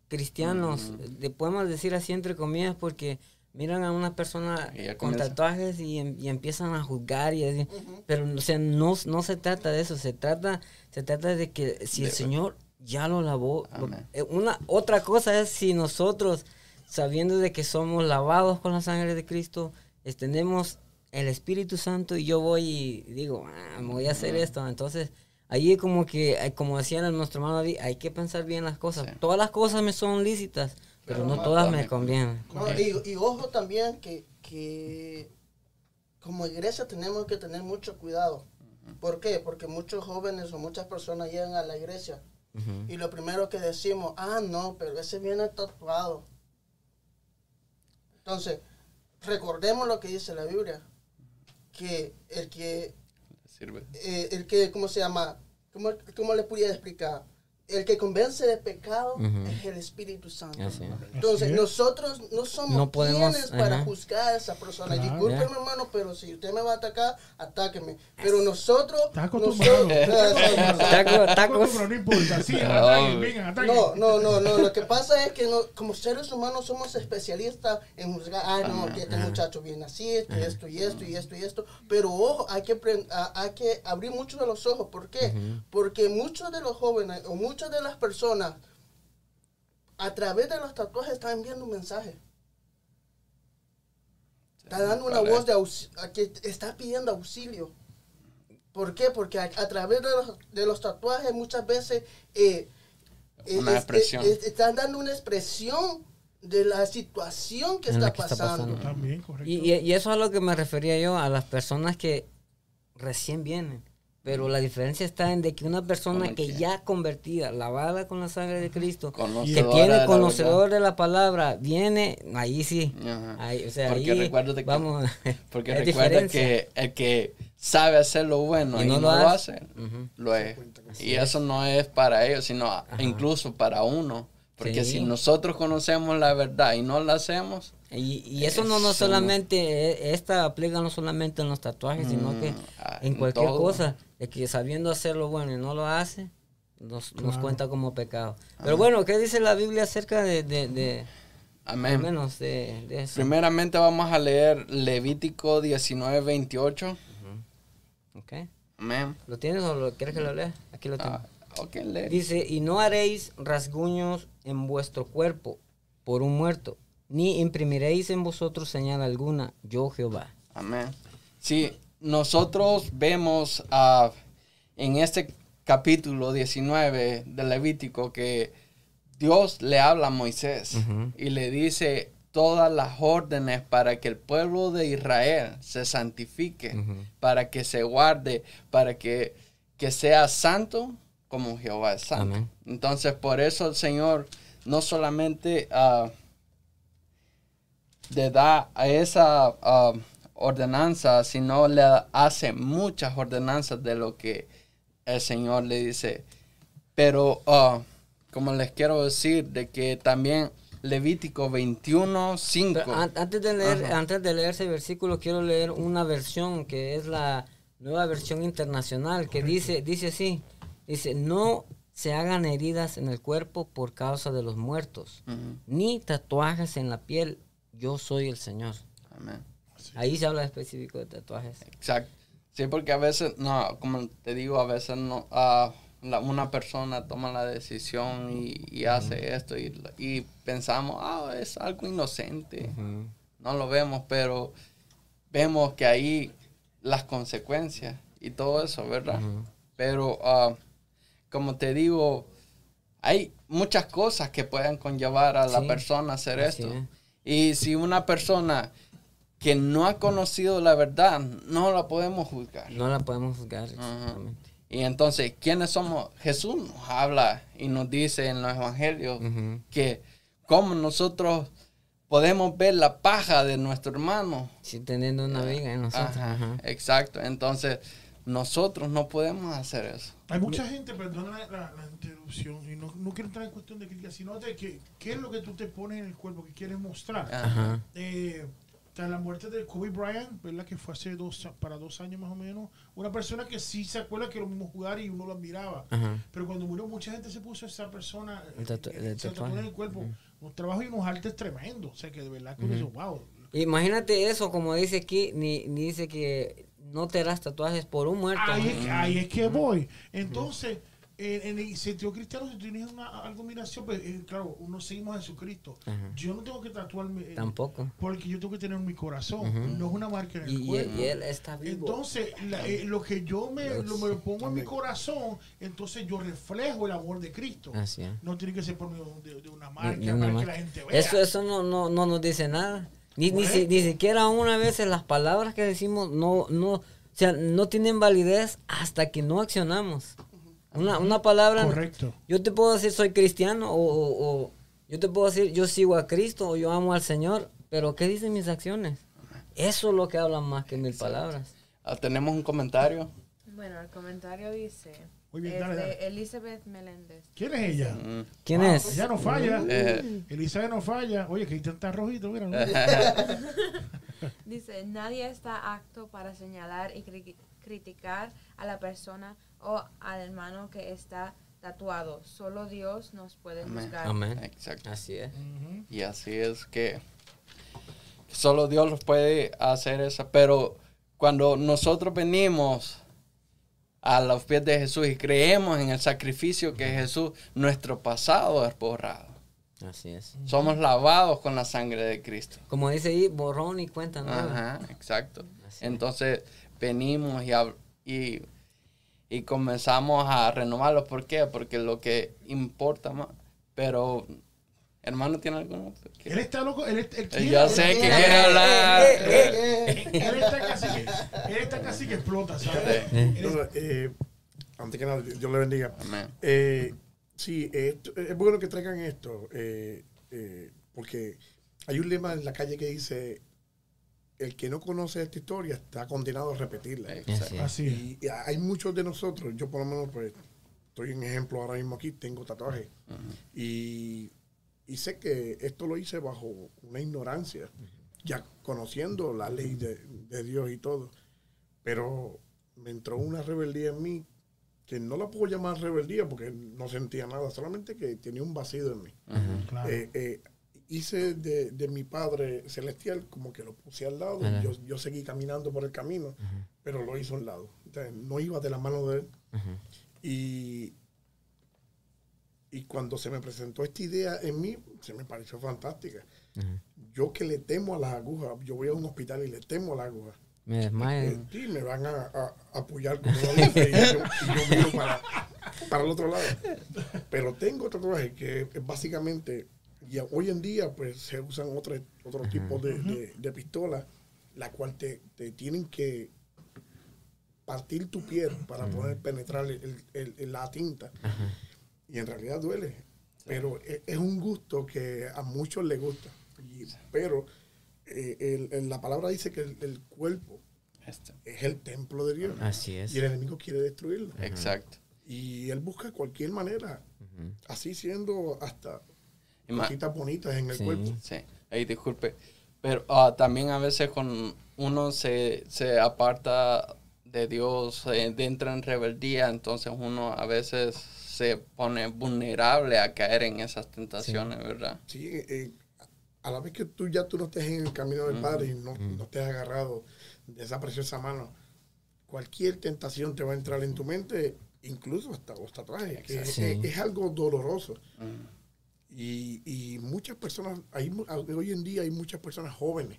S1: cristianos, de, podemos decir así entre comillas, porque miran a una persona con tatuajes y, em- y empiezan a juzgar y así. Pero o sea, no, no se trata de eso, se trata, se trata de que si el Señor ya lo lavó, lo- eh, una otra cosa es si nosotros, sabiendo de que somos lavados con la sangre de Cristo, es- tenemos el Espíritu Santo y yo voy y digo, "Ah, me voy a hacer esto, entonces ahí como que, eh, como decía nuestro hermano David, hay que pensar bien las cosas.
S2: Sí.
S1: Todas las cosas me son lícitas, pero no todas me convienen.
S4: No, y, y ojo también que, que como iglesia tenemos que tener mucho cuidado. ¿Por qué? Porque muchos jóvenes o muchas personas llegan a la iglesia y lo primero que decimos, ah, no, pero ese viene tatuado. Entonces, recordemos lo que dice la Biblia, que el que,
S2: Sirve.
S4: eh, el que, ¿cómo se llama? ¿Cómo, cómo le pudiera explicar? El que convence de pecado
S1: Ujú.
S4: es el Espíritu Santo.
S1: Así es.
S4: Entonces,
S3: es.
S4: nosotros no somos
S1: No podemos,
S4: quienes para
S1: ajá.
S4: juzgar a esa persona.
S3: Claro.
S4: Discúlpeme,
S1: Ya.
S4: hermano, pero si usted me va a atacar, atáqueme. Pero nosotros...
S3: Acostumbrado.
S4: nosotros- *laughs*
S1: Tacos,
S3: Tacos, no importa. Sí, ataquen, vengan, ataquen.
S4: no, no, no, no. Lo que pasa es que no- como seres humanos somos especialistas en juzgar. Ah, no, que este muchacho viene así, esto, y esto, y esto, y esto, y esto. Pero ojo, hay que, hay que abrir mucho de los ojos. ¿Por qué? Porque muchos de los jóvenes o muchas de las personas a través de los tatuajes están enviando un mensaje. Está dando una voz de aux- a que está pidiendo auxilio. ¿Por qué? Porque a, a través de los, de los tatuajes muchas veces eh, eh,
S2: Una
S4: es-
S2: expresión.
S4: es- están dando una expresión de la situación que está
S1: la que está
S4: pasando.
S1: pasando.
S3: También, correcto.
S1: Y, y- y eso es a lo que me refería yo, a las personas que recién vienen. Pero la diferencia está en de que una persona que
S2: que-
S1: ya convertida, lavada con la sangre de Cristo, que tiene conocedor de la palabra, viene, ahí sí. Ahí, o sea,
S2: Porque
S1: ahí
S2: que-
S1: vamos. *laughs*
S2: Porque recuerda que el que sabe hacer lo bueno y, no, lo hace, lo es. Y
S1: es.
S2: eso no es para ellos, sino incluso para uno. Porque
S1: Sí.
S2: si nosotros conocemos la verdad y no la hacemos,
S1: Y, y eso no, no solamente, eh, esta aplica no solamente en los tatuajes, sino que
S2: Mm, ah,
S1: en
S2: en
S1: cualquier
S2: todo.
S1: cosa, de que sabiendo hacer lo bueno y no lo hace, nos, nos cuenta como pecado. Pero bueno, ¿qué dice la Biblia acerca de, de, de
S2: amén.
S1: menos de, de eso?
S2: Primeramente vamos a leer Levítico 19, 28.
S1: Ok.
S2: Amén.
S1: ¿Lo tienes o lo quieres que lo lea? Aquí lo tengo.
S2: Ah, ok, lee.
S1: Dice, y no haréis rasguños en vuestro cuerpo por un muerto, ni imprimiréis en vosotros señal alguna, yo Jehová.
S2: Amén. Sí, nosotros vemos ah, en este capítulo 19 de Levítico que Dios le habla a Moisés y le dice todas las órdenes para que el pueblo de Israel se santifique, para que se guarde, para que, que sea santo como Jehová es santo.
S1: Amén.
S2: Entonces, por eso el Señor no solamente ah, le da a esa ah, ordenanza, sino le hace muchas ordenanzas de lo que el Señor le dice. Pero, ah, como les quiero decir, de que también Levítico 21, 5.
S1: Pero an- antes de leer,
S2: Ajá.
S1: antes de leer ese versículo, quiero leer una versión que es la nueva versión internacional, que dice, dice así, dice, no se hagan heridas en el cuerpo por causa de los muertos, ni tatuajes en la piel, yo soy el Señor.
S2: Amén.
S1: Ahí se habla específico de tatuajes.
S2: Exacto. Sí, porque a veces, no, como te digo, a veces no, ah, la- una persona toma la decisión y, y hace esto y, y pensamos, ah, es algo inocente. No lo vemos, pero vemos que ahí las consecuencias y todo eso, ¿verdad? Pero, ah, como te digo, hay muchas cosas que pueden conllevar a la
S1: Sí,
S2: persona a hacer
S1: así
S2: esto.
S1: es.
S2: Y si una persona que no ha conocido la verdad, no la podemos juzgar.
S1: No la podemos juzgar. exactamente.
S2: Y entonces, ¿quiénes somos? Jesús nos habla y nos dice en los evangelios que cómo nosotros podemos ver la paja de nuestro hermano.
S1: Sí, teniendo una viga en nosotros.
S2: Ajá,
S1: ajá.
S2: Exacto. Entonces, nosotros no podemos hacer eso.
S3: Hay mucha gente, perdona la, la- la interrupción, y no, no quiero entrar en cuestión de crítica, sino de que qué es lo que tú te pones en el cuerpo, que quieres mostrar.
S2: Ajá.
S3: Eh, tras la muerte de Kobe Bryant, ¿verdad? Que fue hace dos, para dos años más o menos, una persona que sí se acuerda que lo mismo jugar y uno lo admiraba.
S1: Ajá.
S3: Pero cuando murió, mucha gente se puso a esa persona,
S1: El tatu-
S3: eh,
S1: el
S3: se tatuó en el cuerpo, unos trabajos y unos artes tremendos. O sea, que de verdad que uno dice, wow.
S1: Imagínate eso, como dice aquí, ni, ni dice que no te harás tatuajes por un muerto.
S3: Ahí es, ahí es que voy. Entonces, en, en el sentido cristiano, si tienes una algo admiración, pues eh, claro, uno seguimos a Jesucristo.
S1: Ajá.
S3: Yo no tengo que tatuarme. eh,
S1: Tampoco.
S3: Porque yo tengo que tener mi corazón. No es una marca en el
S1: Y,
S3: cuerpo.
S1: y él está vivo.
S3: Entonces, la- eh, lo que yo me lo, me lo pongo en mi corazón, entonces yo reflejo el amor de Cristo.
S1: Así es.
S3: No tiene que ser por medio de, de una marca
S1: ni una
S3: para
S1: mar-
S3: que la gente vea.
S1: Eso, eso no, no, no nos dice nada. Ni, ni, si- ni siquiera una vez las palabras que decimos no, no, o sea, no tienen validez hasta que no accionamos. Una, una palabra.
S3: Correcto.
S1: Yo te puedo decir soy cristiano o, o- o yo te puedo decir yo sigo a Cristo o yo amo al Señor, pero ¿qué dicen mis acciones? Eso es lo que hablan más que mil palabras.
S2: Ah, Tenemos un comentario.
S6: Bueno, el comentario dice,
S3: Muy bien,
S6: es
S3: dale.
S6: Elizabeth Meléndez.
S3: ¿Quién es ella?
S2: Mm.
S1: ¿Quién
S3: Wow,
S1: es?
S3: Ella no falla.
S2: Eh.
S3: Elizabeth no falla. Oye, que está rojito, mira. ¿no? *laughs*
S6: Dice, nadie está apto para señalar y cri- criticar a la persona o al hermano que está tatuado. Solo Dios nos puede
S2: Amén.
S6: juzgar.
S1: Amén.
S2: Exacto.
S1: Así es.
S2: Y así es que solo Dios los puede hacer eso. Pero cuando nosotros venimos a los pies de Jesús y creemos en el sacrificio que Jesús, nuestro pasado es borrado.
S1: Así es.
S2: Somos lavados con la sangre de Cristo.
S1: Como dice ahí, borrón y cuenta nueva.
S2: Ajá, exacto.
S1: Así es.
S2: Entonces venimos y, y, y comenzamos a renovarlo. ¿Por qué? Porque lo que importa más. Pero Hermano, ¿tiene alguna otra?
S3: Él está loco, él, él quiere-
S2: Ya
S3: él
S2: sé que
S3: quiere-
S2: quiere hablar.
S3: Él está casi que, él está casi que explota, ¿sabes? Él
S7: eh, antes que nada, Dios le bendiga.
S2: Amén.
S7: Eh, sí, esto- es bueno que traigan esto, eh, eh, porque hay un lema en la calle que dice, el que no conoce esta historia está condenado a repetirla.
S2: Exacto.
S3: Así es.
S7: Y, y hay muchos de nosotros, yo por lo menos pues estoy en ejemplo ahora mismo aquí, tengo tatuajes. y, y sé que esto lo hice bajo una ignorancia, ya conociendo la ley de, de Dios y todo. Pero me entró una rebeldía en mí que no la puedo llamar rebeldía porque no sentía nada, solamente que tenía un vacío en mí.
S3: Claro.
S7: Eh, eh, hice de, de mi Padre Celestial como que lo puse al lado.
S1: Ajá.
S7: Yo, yo seguí caminando por el camino, pero lo hice a un lado. Entonces, no iba de la mano de él. Y, y cuando se me presentó esta idea en mí, se me pareció fantástica. Yo que le temo a las agujas, yo voy a un hospital y le temo a las agujas.
S1: Me desmayo.
S7: Eh, sí, me van a, a- a apoyar dice, y yo, y yo miro para, para el otro lado. Pero tengo tatuajes que es básicamente, y hoy en día pues se usan otro, otro tipo de, de, de pistolas, la cual te, te tienen que partir tu piel para poder penetrar el- el- el- la tinta. Y en realidad duele. Pero e- es un gusto que a muchos les gusta. Y- pero eh, el- el- la palabra dice que el, el cuerpo
S2: Este,
S7: es el templo de Dios.
S1: Así es.
S7: Y el enemigo quiere destruirlo.
S2: Exacto.
S7: Y él busca cualquier manera, así siendo hasta cositas bonitas en el
S1: Sí.
S7: cuerpo.
S2: Sí, ahí disculpe. Pero ah, también a veces con uno se, se aparta de Dios, eh, entra en rebeldía, entonces uno a veces se pone vulnerable a caer en esas tentaciones, ¿verdad?
S7: Sí, eh, a la vez que tú ya tú no estés en el camino del Padre y no, no estés agarrado de esa preciosa mano, cualquier tentación te va a entrar en tu mente, incluso hasta los tatuajes, que es,
S1: Sí.
S7: es algo doloroso. Y, y muchas personas, hay, mu- hoy en día hay muchas personas jóvenes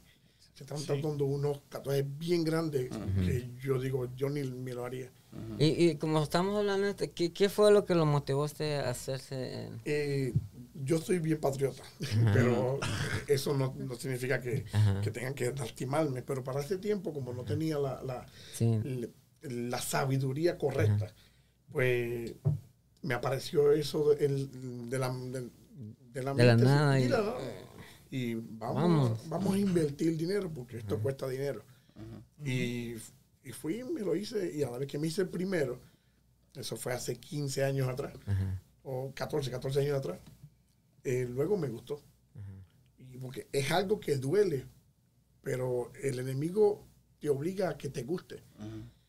S7: que están tratando unos tatuajes bien grandes que yo digo, yo ni me lo haría.
S1: Y, y como estamos hablando, de esto, ¿qué, ¿qué fue lo que lo motivó a usted a hacerse? en-
S7: Eh, yo soy bien patriota, pero eso no, no significa que, tengan que lastimarme. Pero para ese tiempo, como no tenía la, la,
S1: Sí.
S7: la- la sabiduría correcta, pues me apareció eso de, el- de la, de, de la,
S1: De la nada y-
S7: mira, ¿no? y vamos,
S1: Vamos.
S7: vamos. a invertir dinero porque esto cuesta dinero. y, y fui y me lo hice y a la vez que me hice el primero, eso fue hace 15 años atrás, o 14, 14 años atrás, eh, luego me gustó. Y porque es algo que duele, pero el enemigo te obliga a que te guste.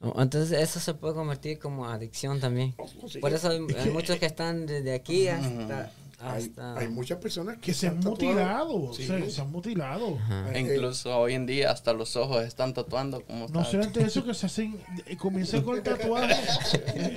S1: Oh, Entonces eso se puede convertir como adicción también.
S7: Oh, sí.
S1: Por eso hay, hay muchos que están desde aquí hasta...
S7: Hay,
S1: hasta
S7: hay muchas personas
S3: que se han mutilado,
S7: Sí.
S3: se, se han mutilado.
S2: Incluso hoy en día hasta los ojos están tatuando como
S3: No solamente eso que se hacen, eh, comienzan con *laughs* el tatuaje,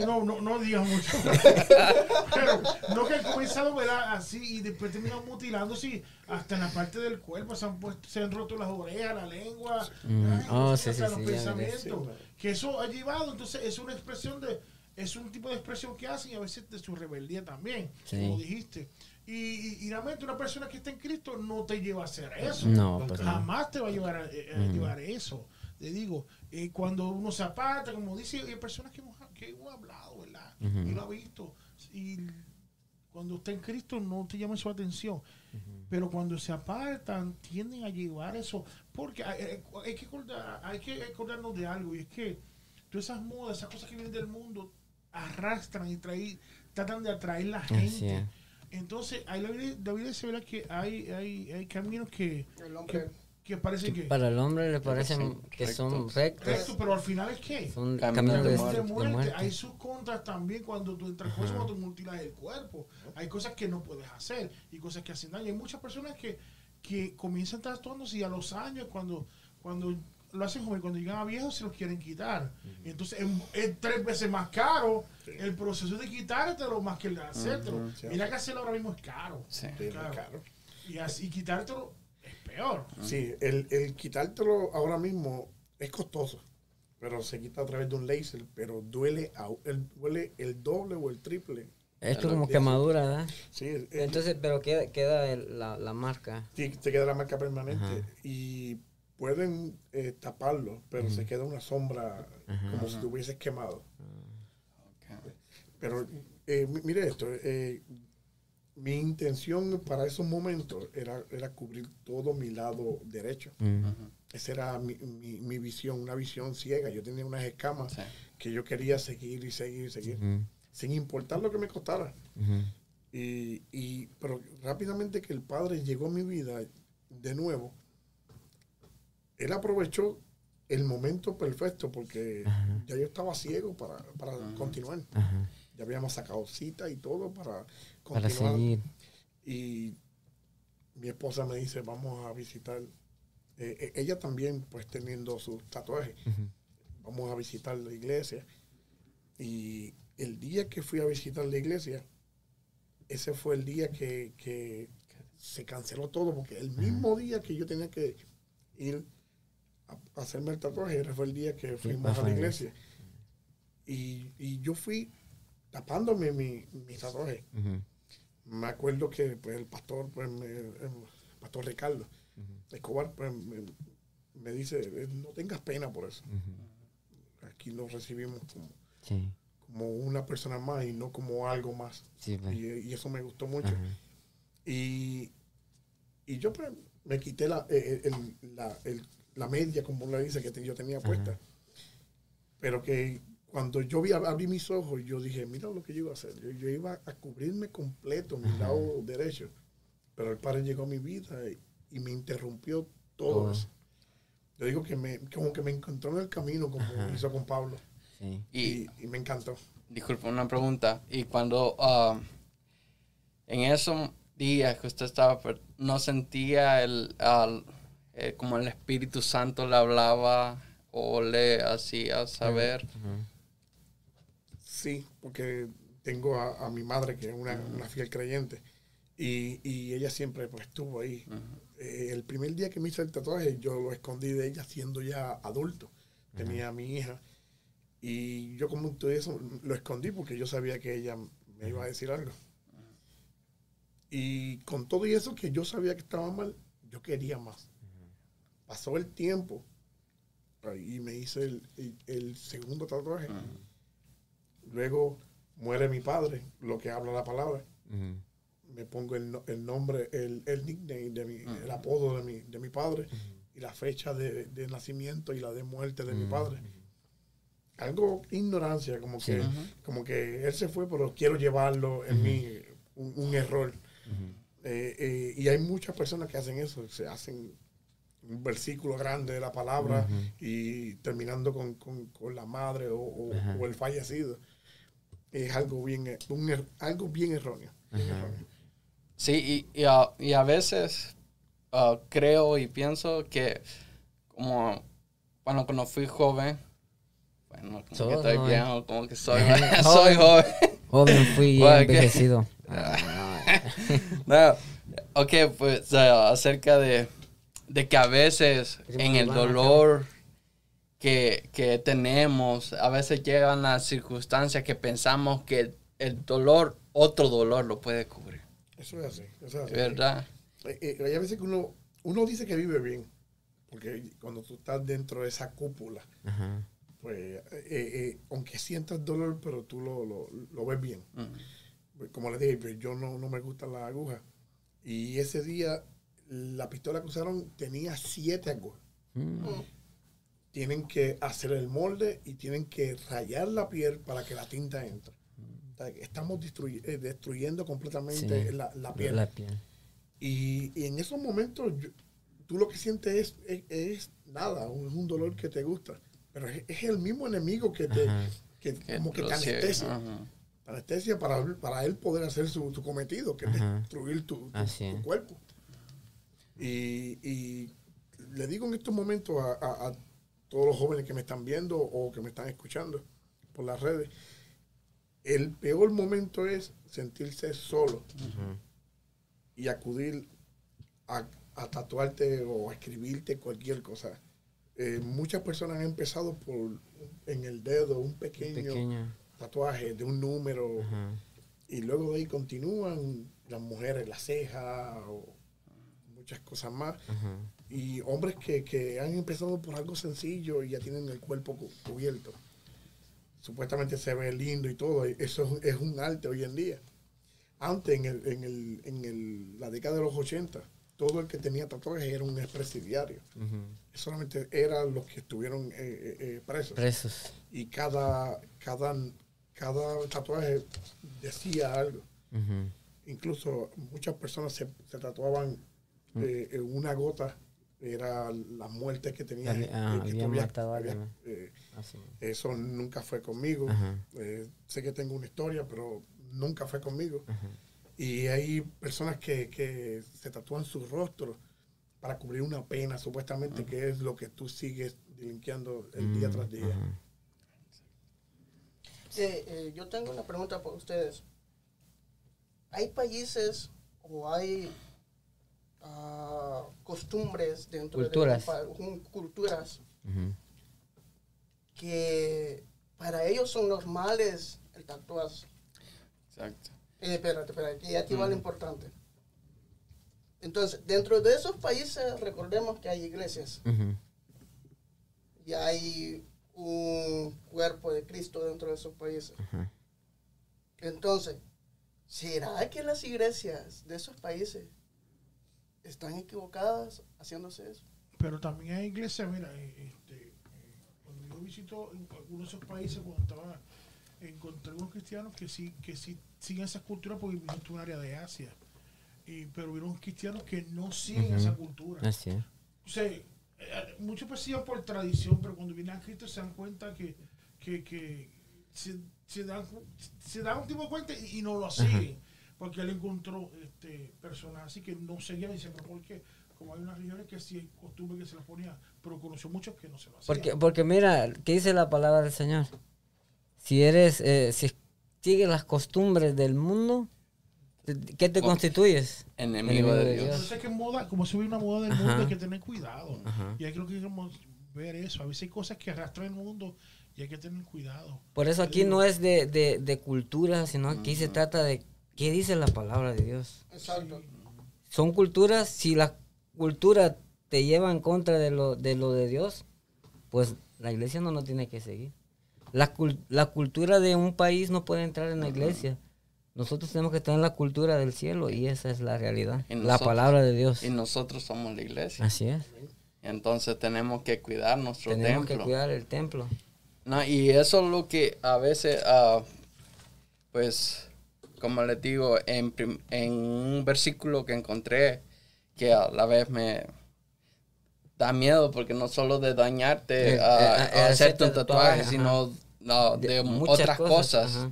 S3: no, no, no digas mucho, *laughs* pero no que han comenzado ¿verdad? así y después terminan mutilándose hasta en la parte del cuerpo, se han puesto, se han roto las orejas, la lengua,
S1: Mm.
S3: ay,
S1: Oh,
S3: hasta
S1: sí, sí,
S3: los pensamientos, que eso ha llevado, entonces es una expresión de, es un tipo de expresión que hacen y a veces de su rebeldía también,
S1: Sí.
S3: como dijiste. Y, y, realmente una persona que está en Cristo no te lleva a hacer eso.
S1: No, pues no.
S3: Jamás te va a llevar a, eh, a llevar eso. Te digo, eh, cuando uno se aparta, como dice, hay personas que hemos, que hemos hablado, ¿verdad? Y lo ha visto. Y cuando está en Cristo no te llama su atención. Pero cuando se apartan, tienden a llevar eso. Porque hay, hay- hay que, acordar- hay que acordarnos de algo. Y es que todas esas modas, esas cosas que vienen del mundo, arrastran y traen, tratan de atraer la
S1: Así
S3: gente.
S1: es.
S3: Entonces, ahí la Biblia, la Biblia se verá que hay, hay, hay caminos que,
S4: El hombre
S3: que, que parecen que
S1: Para el hombre le parecen
S2: son
S1: que son
S2: rectos.
S1: rectos.
S3: recto, pero al final es que
S1: Son
S2: Caminos
S1: caminos
S2: de
S1: de,
S3: de
S2: muerte.
S1: de
S3: muerte.
S1: muerte.
S3: Hay sus contras también cuando tú entras con eso, cuando tú mutilas el cuerpo. Hay cosas que no puedes hacer y cosas que hacen daño. Hay muchas personas que, que comienzan tatuándose y a los años, cuando, cuando lo hacen joven, cuando llegan a viejos, se los quieren quitar. Y entonces es, es tres veces más caro el proceso de quitártelo más que el de hacértelo.
S7: sí.
S3: Mira que hacerlo ahora mismo es caro.
S2: Sí.
S3: Y, así, quitártelo es peor.
S7: Sí, el, el quitártelo ahora mismo es costoso, pero se quita a través de un láser, pero duele, a- el, duele el doble o el triple
S1: Es como quemadura, ¿verdad?
S7: Sí, eh,
S1: Entonces, pero queda, queda el- la, la marca.
S7: sí, se queda la marca permanente
S1: Ajá.
S7: y pueden eh, taparlo, pero se queda una sombra como si te hubieses quemado. Pero eh, mi- mire esto, eh, mi intención para esos momentos era, era cubrir todo mi lado derecho.
S1: Mm.
S7: Esa era mi, mi- mi visión, una visión ciega. Yo tenía unas escamas
S2: Sí.
S7: que yo quería seguir y seguir y seguir, sin importar lo que me costara. Y, y- pero rápidamente que el Padre llegó a mi vida de nuevo, Él aprovechó el momento perfecto porque
S1: Ajá.
S7: ya yo estaba ciego para, para continuar.
S1: Ajá.
S7: Ya habíamos sacado cita y todo para
S1: Para
S7: continuar.
S1: seguir.
S7: Y mi esposa me dice, vamos a visitar. eh, eh, ella también, pues teniendo sus tatuajes, vamos a visitar la iglesia. Y el día que fui a visitar la iglesia, ese fue el día que, que se canceló todo, porque el mismo día que yo tenía que ir a, hacerme el tatuaje, ese fue el día que fuimos a la iglesia. Y, y yo fui tapándome mi, mi tatuaje. Me acuerdo que pues, el pastor, pues, me- el pastor Ricardo Escobar, pues, me, me dice, "Eh, no tengas pena por eso. Aquí nos recibimos como,
S1: Sí,
S7: como una persona más y no como algo más.
S1: sí, pues.
S7: Y, y eso me gustó mucho. Y, y yo pues, me quité la, eh, el- la, el- la media, como le dice, que te- yo tenía puesta. Pero que cuando yo vi, abrí mis ojos, yo dije, mira lo que yo iba a hacer. Yo, yo iba a cubrirme completo, mi lado derecho. Pero el Padre llegó a mi vida y, y me interrumpió todo eso. Yo digo que me, como que me encontró en el camino, como hizo con Pablo.
S1: Sí.
S2: Y,
S7: Y, y me encantó.
S2: disculpa, una pregunta. Y cuando ah, en esos días que usted estaba, ¿no sentía el, al- eh, como el Espíritu Santo le hablaba o le hacía saber?
S7: Sí, porque tengo a, a mi madre que es una, una fiel creyente y, y ella siempre pues, estuvo ahí. Eh, el primer día que me hice el tatuaje yo lo escondí de ella siendo ya adulto. Tenía a mi hija y yo como todo eso lo escondí porque yo sabía que ella me iba a decir algo. Y con todo y eso que yo sabía que estaba mal, yo quería más. Pasó el tiempo y me hice el, el- el segundo tatuaje. Luego muere mi padre, lo que habla la palabra. Me pongo el, el nombre, el, el nickname, de mi, el apodo de mi, de mi padre y la fecha de, de nacimiento y la de muerte de mi padre. Algo ignorancia, como que, como que él se fue, pero quiero llevarlo en mí, un, un error. Eh, eh, y hay muchas personas que hacen eso, se hacen un versículo grande de la palabra y terminando con, con- con la madre o, o- o el fallecido. Es algo bien, un er- algo bien erróneo. bien erróneo.
S2: Sí, y, y, a, y a veces ah, creo y pienso que como bueno, cuando fui joven, bueno, como que estoy
S1: joven.
S2: viejo, como que soy,
S1: Joven. *laughs*
S2: soy joven.
S1: Joven fui *laughs* envejecido. *laughs*
S2: No, ok, pues ah, acerca de, de que a veces en el dolor que, que tenemos, a veces llegan las circunstancias que pensamos que el dolor, otro dolor lo puede cubrir,
S7: Eso es así. Eso es así.
S2: ¿verdad?
S7: Eh, eh, hay veces que uno, uno dice que vive bien, porque cuando tú estás dentro de esa cúpula,
S1: Ajá.
S7: pues, eh, eh, aunque sientas dolor, pero tú lo, lo, lo ves bien. Como les dije, pues, yo no, no me gustan las agujas. Y ese día, la pistola que usaron tenía siete agujas.
S1: Mm.
S7: Tienen que hacer el molde y tienen que rayar la piel para que la tinta entre. O sea, Estamos destruy- eh, destruyendo completamente
S1: Sí.
S7: la, la piel.
S1: La piel.
S7: Y, y en esos momentos, yo- tú lo que sientes es, es, es nada, es un dolor que te gusta. Pero es, es el mismo enemigo que te, que, como que te anestesia.
S2: ajá.
S7: Anestesia para, para él poder hacer su, su cometido, que es destruir tu, tu- cuerpo. Y, y le digo en estos momentos a, a- a todos los jóvenes que me están viendo o que me están escuchando por las redes, el peor momento es sentirse solo y acudir a, a tatuarte o a escribirte cualquier cosa. Eh, muchas personas han empezado por en el dedo un pequeño, tatuaje de un número. Y luego de ahí continúan las mujeres, la ceja o muchas cosas más. Y hombres que, que han empezado por algo sencillo y ya tienen el cuerpo cu- cubierto. Supuestamente se ve lindo y todo. y Eso es, un- es un arte hoy en día. Antes, en, el, en, el, en el- la década de los 80, todo el que tenía tatuajes era un expresidiario. Solamente eran los que estuvieron eh, eh, eh, presos.
S1: Presos.
S7: y cada, cada, cada tatuaje decía algo. Incluso muchas personas se, se tatuaban eh, en una gota, era la muerte que tenía.
S1: Había- ah,
S7: eh, que
S1: había matado a
S7: había,
S1: alguien.
S7: eh,
S1: Así.
S7: eso nunca fue conmigo. Eh, sé que tengo una historia, pero nunca fue conmigo.
S1: Ajá.
S7: Y hay personas que, que se tatúan su rostro para cubrir una pena, supuestamente, que es lo que tú sigues delinquiendo el día
S1: Mm,
S7: tras día.
S1: ajá.
S4: Eh, eh, yo tengo una pregunta para ustedes. ¿Hay países o hay costumbres dentro
S1: Culturas.
S4: de un pa- un- culturas que para ellos son normales el tatuaje?
S2: Exacto.
S4: Eh, espérate, espérate, y aquí va lo importante. Entonces, dentro de esos países, recordemos que hay iglesias y hay un cuerpo de Cristo dentro de esos países. Entonces, ¿será que las iglesias de esos países están equivocadas haciéndose eso?
S3: Pero también hay iglesias, mira, eh, este, eh, cuando yo visito algunos de esos países, cuando estaba, encontré unos cristianos que sí, que sí siguen esas culturas porque visité un área de Asia. Y, pero vieron cristianos que no siguen esa cultura.
S1: Así es.
S3: O sea, eh, muchos pues siguen por tradición, pero cuando vienen a Cristo se dan cuenta que, que, que se, se dan, se dan un tipo de cuenta y, y no lo siguen. Porque él encontró este, personas así que no seguían y dicen, pero ¿por qué? Como hay unas regiones que sí hay costumbre que se las ponía, pero conoció muchos que no se lo hacían.
S1: Porque, porque mira, ¿qué dice la palabra del Señor? Si eres, eh, si sigues las costumbres del mundo, ¿qué te
S2: Con-
S1: constituyes?
S2: Enemigo de Dios.
S3: Entonces que moda, como se ve una moda del
S1: Ajá.
S3: mundo, hay que tener cuidado.
S1: Ajá.
S3: Y hay que queremos ver eso. A veces hay cosas que arrastran el mundo y hay que tener cuidado.
S1: Por eso aquí no es de, de, de cultura, sino aquí se trata de qué dice la palabra de Dios.
S4: Exacto.
S1: Son culturas, si la cultura te lleva en contra de lo de, lo de Dios, pues la iglesia no lo tiene que seguir. La, cul- la cultura de un país no puede entrar en la iglesia. Nosotros tenemos que tener la cultura del cielo y esa es la realidad. La palabra de Dios.
S2: Y nosotros somos la iglesia.
S1: Así es.
S2: Entonces tenemos que cuidar nuestro
S1: Tenemos
S2: templo.
S1: que cuidar el templo.
S2: No, y eso es lo que a veces, ah, pues, como les digo, en, en un versículo que encontré, que a la vez me da miedo, porque no solo de dañarte,
S1: Eh,
S2: ah,
S1: eh, eh,
S2: a hacerte un tatuaje, sino no, de, otras cosas,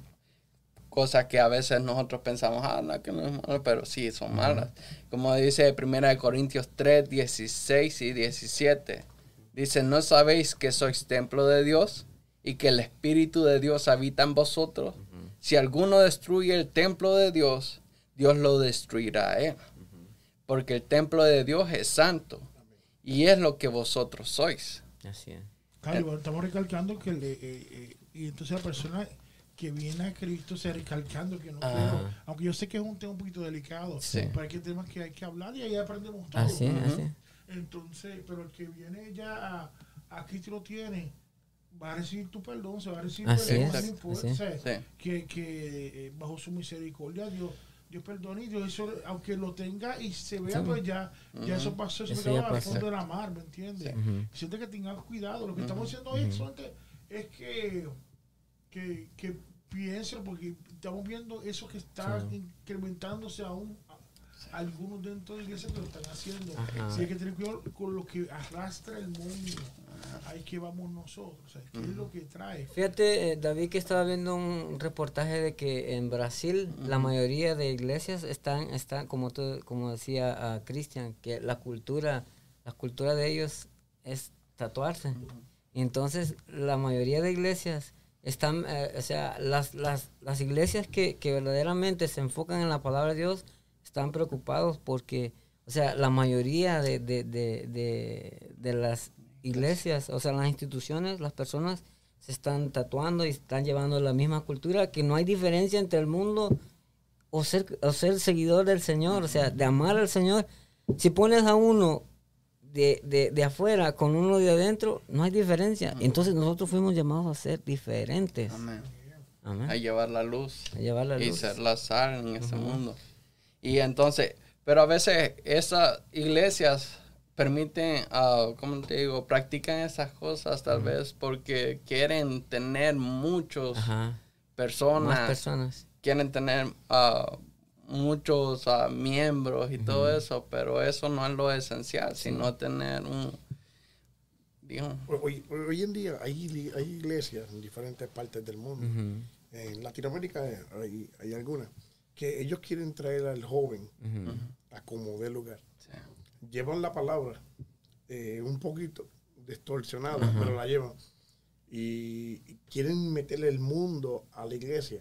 S2: cosas que a veces nosotros pensamos, ah, no, que no es malo, pero sí, son malas. Como dice 1 Corintios 3, 16 y 17. Dice, ¿no sabéis que sois templo de Dios y que el Espíritu de Dios habita en vosotros? Si alguno destruye el templo de Dios, Dios lo destruirá a él. Porque el templo de Dios es santo y es lo que vosotros sois.
S1: Así es.
S3: Claro, estamos recalcando que le, eh, eh, y entonces la persona que viene a Cristo se recalcando que no
S1: Ah.
S3: quiero, aunque yo sé que es un tema un poquito delicado,
S2: Sí.
S3: pero hay que temas que hay que hablar y ahí aprendemos todo.
S1: Así es.
S3: Entonces, pero el que viene ya a, a Cristo lo tiene, va a recibir tu perdón, se va a recibir
S1: Así
S3: perdón,
S1: así
S2: Sí.
S3: que, que eh, bajo su misericordia Dios Dios perdona y Dios eso, aunque lo tenga y se vea,
S1: Sí.
S3: pues ya, ya eso pasó, eso,
S1: Eso
S3: al fondo de la mar, ¿me entiendes? Siente que tengan cuidado. Lo que estamos haciendo hoy es que, que, que piensen, porque estamos viendo eso que está incrementándose aún. Algunos dentro de la iglesia que lo están haciendo.
S1: Ajá.
S3: Sí, hay que tener cuidado con lo que arrastra el mundo. Ahí que vamos nosotros. ¿qué es lo que trae?
S1: Fíjate, eh, David, que estaba viendo un reportaje de que en Brasil la mayoría de iglesias están, están como tú, como decía a Cristian, que la cultura, la cultura de ellos es tatuarse. Y entonces la mayoría de iglesias están, eh, o sea, las, las, las iglesias que, que verdaderamente se enfocan en la palabra de Dios están preocupados porque, o sea, la mayoría de, de, de, de, de las iglesias, o sea, las instituciones, las personas se están tatuando y están llevando la misma cultura, que no hay diferencia entre el mundo o ser, o ser seguidor del Señor, o sea, de amar al Señor. Si pones a uno de, de, de afuera con uno de adentro, no hay diferencia. Entonces nosotros fuimos llamados a ser diferentes.
S2: Amén.
S1: Amén.
S2: A llevar la luz.
S1: A llevar la
S2: y
S1: luz.
S2: ser la sal en este mundo. Y entonces, pero a veces esas iglesias permiten, ah, ¿cómo te digo? Practican esas cosas tal vez porque quieren tener muchos
S1: Ajá.
S2: personas,
S1: Más personas.
S2: quieren tener ah, muchos ah, miembros y todo eso, pero eso no es lo esencial, sino tener un, digo,
S7: Hoy, hoy- hoy en día hay, hay iglesias en diferentes partes del mundo. En Latinoamérica hay, hay algunas que ellos quieren traer al joven a como dé lugar. Llevan la palabra eh, un poquito distorsionada, pero la llevan. Y y quieren meterle el mundo a la iglesia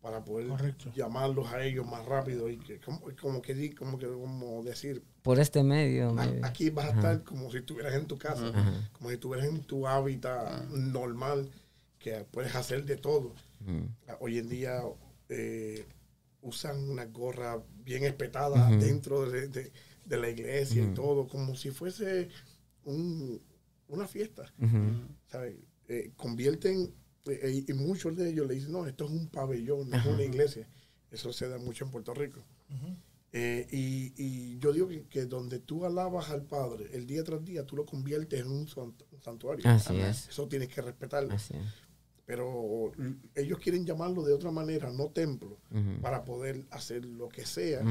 S7: para poder
S3: Correcto.
S7: llamarlos a ellos más rápido y que, como, como que di- como que como decir
S1: Por este medio.
S7: "A- aquí vas a estar como si estuvieras en tu casa
S1: Ajá.
S7: como si estuvieras en tu hábitat normal que puedes hacer de todo
S1: Ujú.
S7: hoy en día eh, usan una gorra bien espetada dentro de, de- de la iglesia y todo como si fuese un- una fiesta. Eh, convierten, eh, y muchos de ellos le dicen, no, esto es un pabellón, no es una iglesia. Eso se da mucho en Puerto Rico. Eh, y, y yo digo que, que donde tú alabas al Padre, el día tras día, tú lo conviertes en un, sant- un santuario.
S1: Así es.
S7: Eso tienes que respetarlo.
S1: Así es.
S7: Pero l- ellos quieren llamarlo de otra manera, no templo, para poder hacer lo que sea,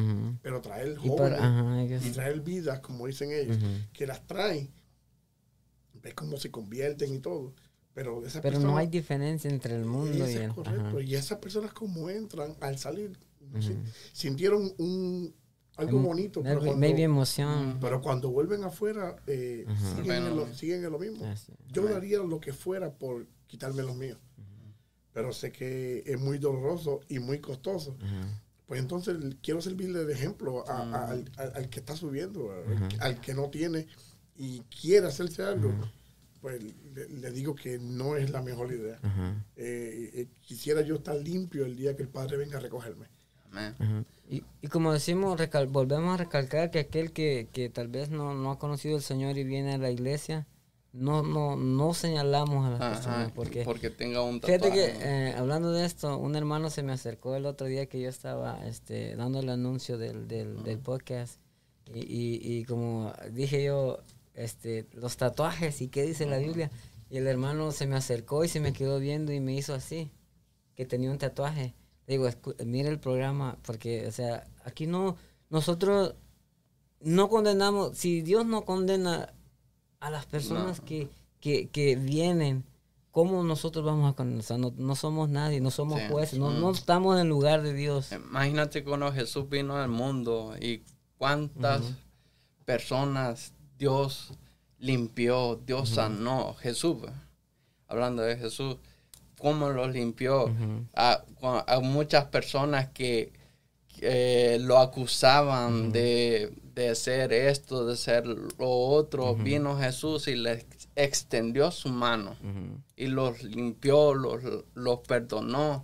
S7: pero traer
S1: Y
S7: jóvenes
S1: para- ajá, ellos-
S7: y traer vidas, como dicen ellos, que las traen, ves cómo se convierten y todo. Pero, esas
S1: Pero no hay diferencia entre el mundo y el.
S7: es correcto.
S1: ajá.
S7: Y esas personas como entran al salir, sintieron un algo bonito, pero
S1: maybe,
S7: cuando,
S1: maybe emoción.
S7: pero cuando vuelven afuera, eh, siguen, en lo, siguen en lo mismo.
S1: Así.
S7: Yo daría lo que fuera por quitarme los míos. Pero sé que es muy doloroso y muy costoso.
S1: Ajá.
S7: Pues entonces quiero servirle de ejemplo a- a- al, al- al que está subiendo, al, que- al que no tiene y quiere hacerse algo. Pues le, le digo que no es la mejor idea. Eh, eh, quisiera yo estar limpio el día que el Padre venga a recogerme.
S1: Y, y como decimos, recal- volvemos a recalcar que aquel que, que tal vez no, no ha conocido al Señor y viene a la iglesia, no, no, no señalamos a las
S2: Ajá,
S1: personas. Porque,
S2: porque tenga un
S1: fíjate que,
S2: tatuaje.
S1: eh, hablando de esto, un hermano se me acercó el otro día que yo estaba este, dando el anuncio del, del, del podcast. Y, y, y como dije yo, este, los tatuajes y qué dice la Biblia. Y el hermano se me acercó y se me quedó viendo y me hizo así, que tenía un tatuaje. Le digo, mire el programa, porque, o sea, aquí no, nosotros no condenamos, si Dios no condena a las personas que, que, que vienen, ¿cómo nosotros vamos a sea, no, no somos nadie, no somos
S2: Sí.
S1: jueces, no,
S2: Mm.
S1: no estamos en lugar de Dios.
S2: Imagínate cuando Jesús vino al mundo y cuántas personas Dios limpió, Dios sanó. Jesús, hablando de Jesús, cómo los limpió a, a muchas personas que, que lo acusaban de, de ser esto, de ser lo otro. Vino Jesús y les extendió su mano y los limpió, los, los perdonó.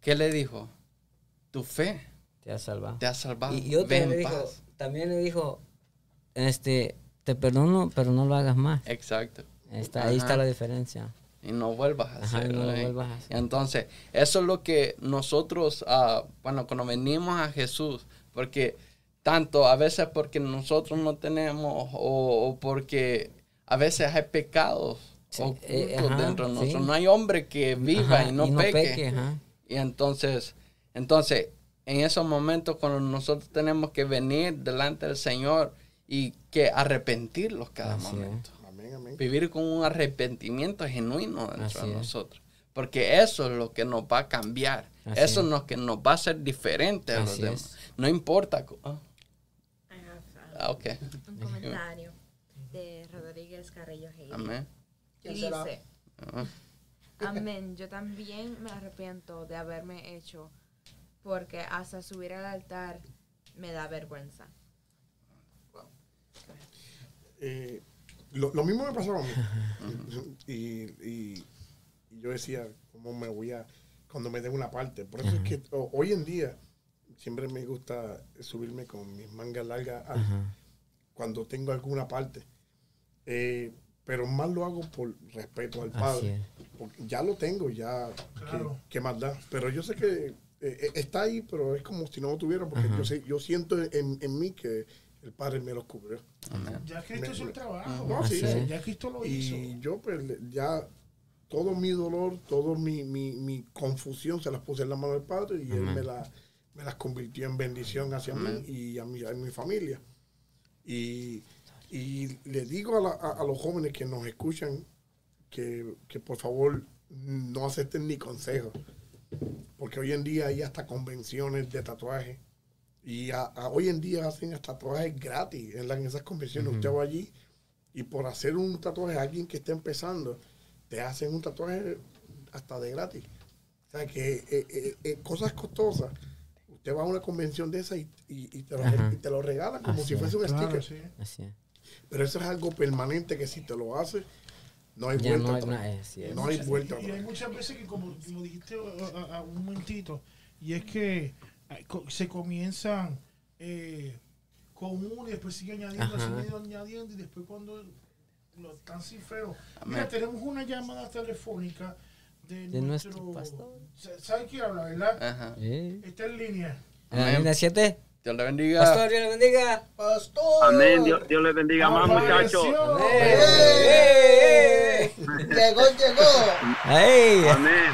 S2: ¿Qué le dijo? Tu fe
S1: Te ha salvado.
S2: te ha salvado.
S1: Y, y otra
S2: Ve en
S1: le dijo, también le dijo, este, te perdono, pero no lo hagas más.
S2: Exacto.
S1: Está, ahí está la diferencia.
S2: Y no vuelvas a
S1: Ajá,
S2: hacerlo.
S1: no
S2: ¿eh?
S1: vuelvas a hacer.
S2: Entonces, eso es lo que nosotros, ah, bueno, cuando venimos a Jesús, porque tanto a veces porque nosotros no tenemos o, o porque a veces hay pecados
S1: Sí,
S2: ocultos
S1: eh, ajá,
S2: dentro de
S1: sí.
S2: nosotros. No hay hombre que viva
S1: Ajá,
S2: y no, peque.
S1: ajá.
S2: Y entonces, entonces, en esos momentos cuando nosotros tenemos que venir delante del Señor y que arrepentirlos cada
S1: Así
S2: momento.
S7: Amén, amén.
S2: Vivir con un arrepentimiento genuino dentro
S1: Así
S2: de
S1: es.
S2: nosotros. Porque eso es lo que nos va a cambiar.
S1: Así
S2: eso
S1: es.
S2: lo que nos va a hacer diferente a los demás.
S1: es.
S2: No importa. co- ah,
S6: I have, uh,
S2: ah, ok.
S6: un comentario de Rodríguez Carrillo Hayes.
S2: Amén.
S6: Y dice,
S2: Ah,
S6: amén, yo también me arrepiento de haberme hecho, porque hasta subir al altar me da vergüenza.
S7: Eh, lo, lo mismo me pasaba a mí. y, y- y yo decía, ¿cómo me voy a, cuando me den una parte? Por eso es que hoy en día siempre me gusta subirme con mis mangas largas al- cuando tengo alguna parte. Eh, pero más lo hago por respeto al Padre. Porque ya lo tengo, ya.
S3: Claro.
S7: ¿qué, qué más da? Pero yo sé que eh, eh, está ahí, pero es como si no lo tuviera, porque
S1: Ajá.
S7: yo, sé, yo siento en, en mí que el Padre me los cubrió.
S3: Ya Cristo hizo el trabajo.
S7: No, sí,
S1: es.
S3: Ya Cristo lo hizo.
S7: Y yo, pues, ya todo mi dolor, todo mi, mi, mi confusión se las puse en la mano del Padre y Él me, la, me las convirtió en bendición hacia
S2: Amén.
S7: mí y a mi, a mi familia. Y, y le digo a, la- a- a los jóvenes que nos escuchan que, que por favor no acepten ni consejos. Porque hoy en día hay hasta convenciones de tatuaje. Y a- a- hoy en día hacen hasta tatuajes gratis en, la- en esas convenciones. Usted va allí y por hacer un tatuaje a alguien que está empezando, te hacen un tatuaje hasta de gratis. O sea que eh, eh, eh, cosas costosas. Usted va a una convención de esa y, y- y te, lo, y te lo regalan como
S1: Así
S7: si fuese un
S3: Claro,
S7: sticker.
S3: sí.
S1: Así es.
S7: Pero eso es algo permanente que si te lo hace, no hay
S1: Ya
S7: vuelta
S1: no hay
S7: atrás.
S1: es.
S7: No hay vuelta
S3: y, y hay muchas veces que, como, como dijiste a, a- a un momentito, y es que se comienzan eh, con uno y después sigue añadiendo,
S1: Ajá.
S3: añadiendo, añadiendo, y después cuando lo están sin feo. Mira, tenemos una llamada telefónica de,
S1: De
S3: nuestro.
S1: nuestro pastor.
S3: Sa- ¿Sabe quién habla, verdad?
S2: Ajá.
S3: Está en línea.
S1: En línea 7.
S2: Dios le bendiga.
S1: Pastor, Dios le bendiga.
S4: Pastor.
S5: Amén. Dios, Dios les bendiga más, muchachos.
S1: ¡Eh!
S4: Llegó, llegó.
S1: ¡Ey!
S5: Amén.